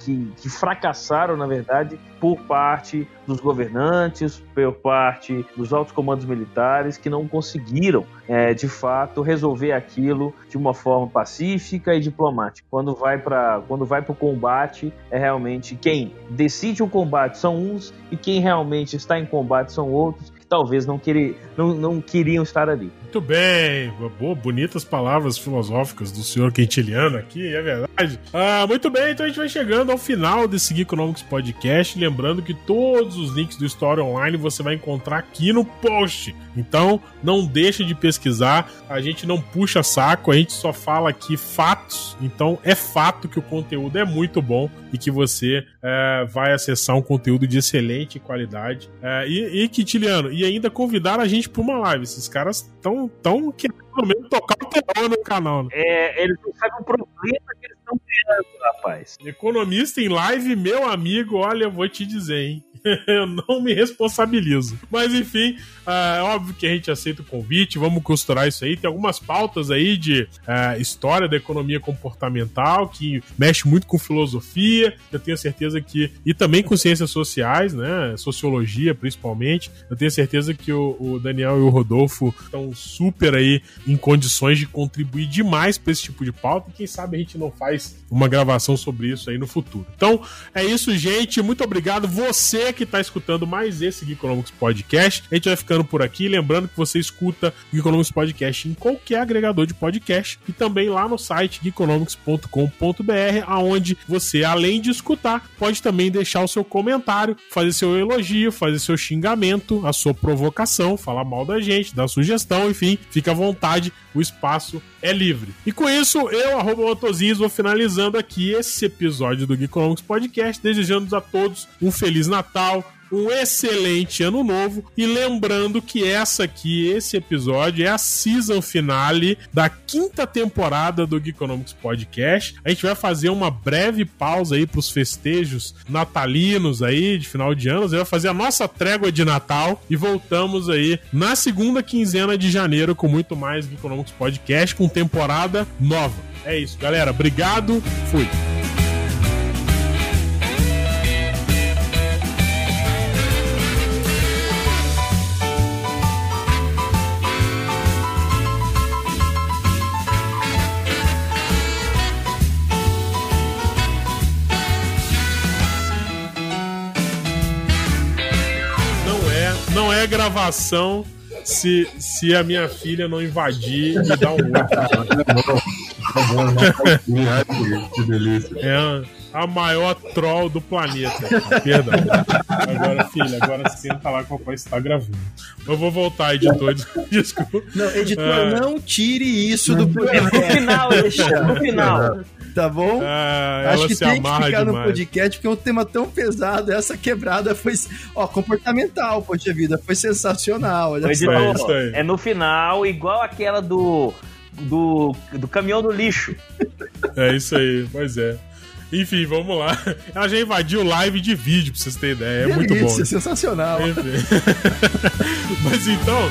que, que, fracassaram, na verdade, por parte dos governantes, por parte dos altos comandos militares, que não conseguiram, é, de fato, resolver aquilo de uma forma pacífica e diplomática. Quando vai para quando vai para o combate, é realmente quem decide o combate são uns e quem realmente está em combate são outros que talvez não, querer, não, não queriam estar ali. Muito bem, boa, bonitas palavras filosóficas do senhor Quintiliano aqui, é verdade. Ah, muito bem, então a gente vai chegando ao final desse Geekonomics Podcast. Lembrando que todos os links do Story Online você vai encontrar aqui no post. Então não deixa de pesquisar, a gente não puxa saco, a gente só fala aqui fatos. Então é fato que o conteúdo é muito bom e que você é, vai acessar um conteúdo de excelente qualidade. É, e, e Quintiliano, e ainda convidar a gente para uma live. Esses caras estão tão, querendo mesmo tocar o terror no canal. Né? É, eles não sabem o problema que eles estão criando, rapaz. Economista em live, meu amigo, olha, eu vou te dizer, hein? [laughs] eu não me responsabilizo. Mas enfim, é óbvio que a gente aceita o convite, vamos costurar isso aí. Tem algumas pautas aí de uh, história da economia comportamental que mexe muito com filosofia. Eu tenho certeza que. E também com ciências sociais, né? Sociologia, principalmente. Eu tenho certeza que o, o Daniel e o Rodolfo estão super aí em condições de contribuir demais para esse tipo de pauta. E quem sabe a gente não faz uma gravação sobre isso aí no futuro. Então, é isso, gente. Muito obrigado. Você que está escutando mais esse Geekonomics Podcast. A gente vai ficando por aqui. Lembrando que você escuta Geekonomics Podcast em qualquer agregador de podcast e também lá no site geekonomics.com.br, aonde você, além de escutar, pode também deixar o seu comentário, fazer seu elogio, fazer seu xingamento, a sua provocação, falar mal da gente, dar sugestão, enfim, fica à vontade, o espaço é livre. E com isso, eu, arroba Motozinhos, vou finalizando aqui esse episódio do Geekonomics Podcast, desejando a todos um Feliz Natal Natal, um excelente ano novo e lembrando que essa aqui, esse episódio é a season finale da quinta temporada do Geekonomics Podcast. A gente vai fazer uma breve pausa aí para os festejos natalinos aí de final de ano, a gente vai fazer a nossa trégua de Natal e voltamos aí na segunda quinzena de janeiro com muito mais Geekonomics Podcast com temporada nova. É isso, galera. Obrigado. Fui. É gravação se, se a minha filha não invadir e dar um outro. que delícia. É a maior troll do planeta. Perdão. Agora, filha, agora senta lá que o papai está gravando. Eu vou voltar, editor. [laughs] Desculpa. Não, editor, ah. não tire isso do programa. No final, Alexandre, no final tá bom? Ah, Acho que tem que ficar demais. no podcast, porque é um tema tão pesado. Essa quebrada foi, ó, comportamental, poxa vida, foi sensacional. Olha foi só. É no final, igual aquela do, do, do caminhão do lixo. É isso aí, pois é. Enfim, vamos lá. Ela já invadiu live de vídeo, pra vocês terem ideia. É muito bom. Isso, é sensacional. [laughs] Mas então.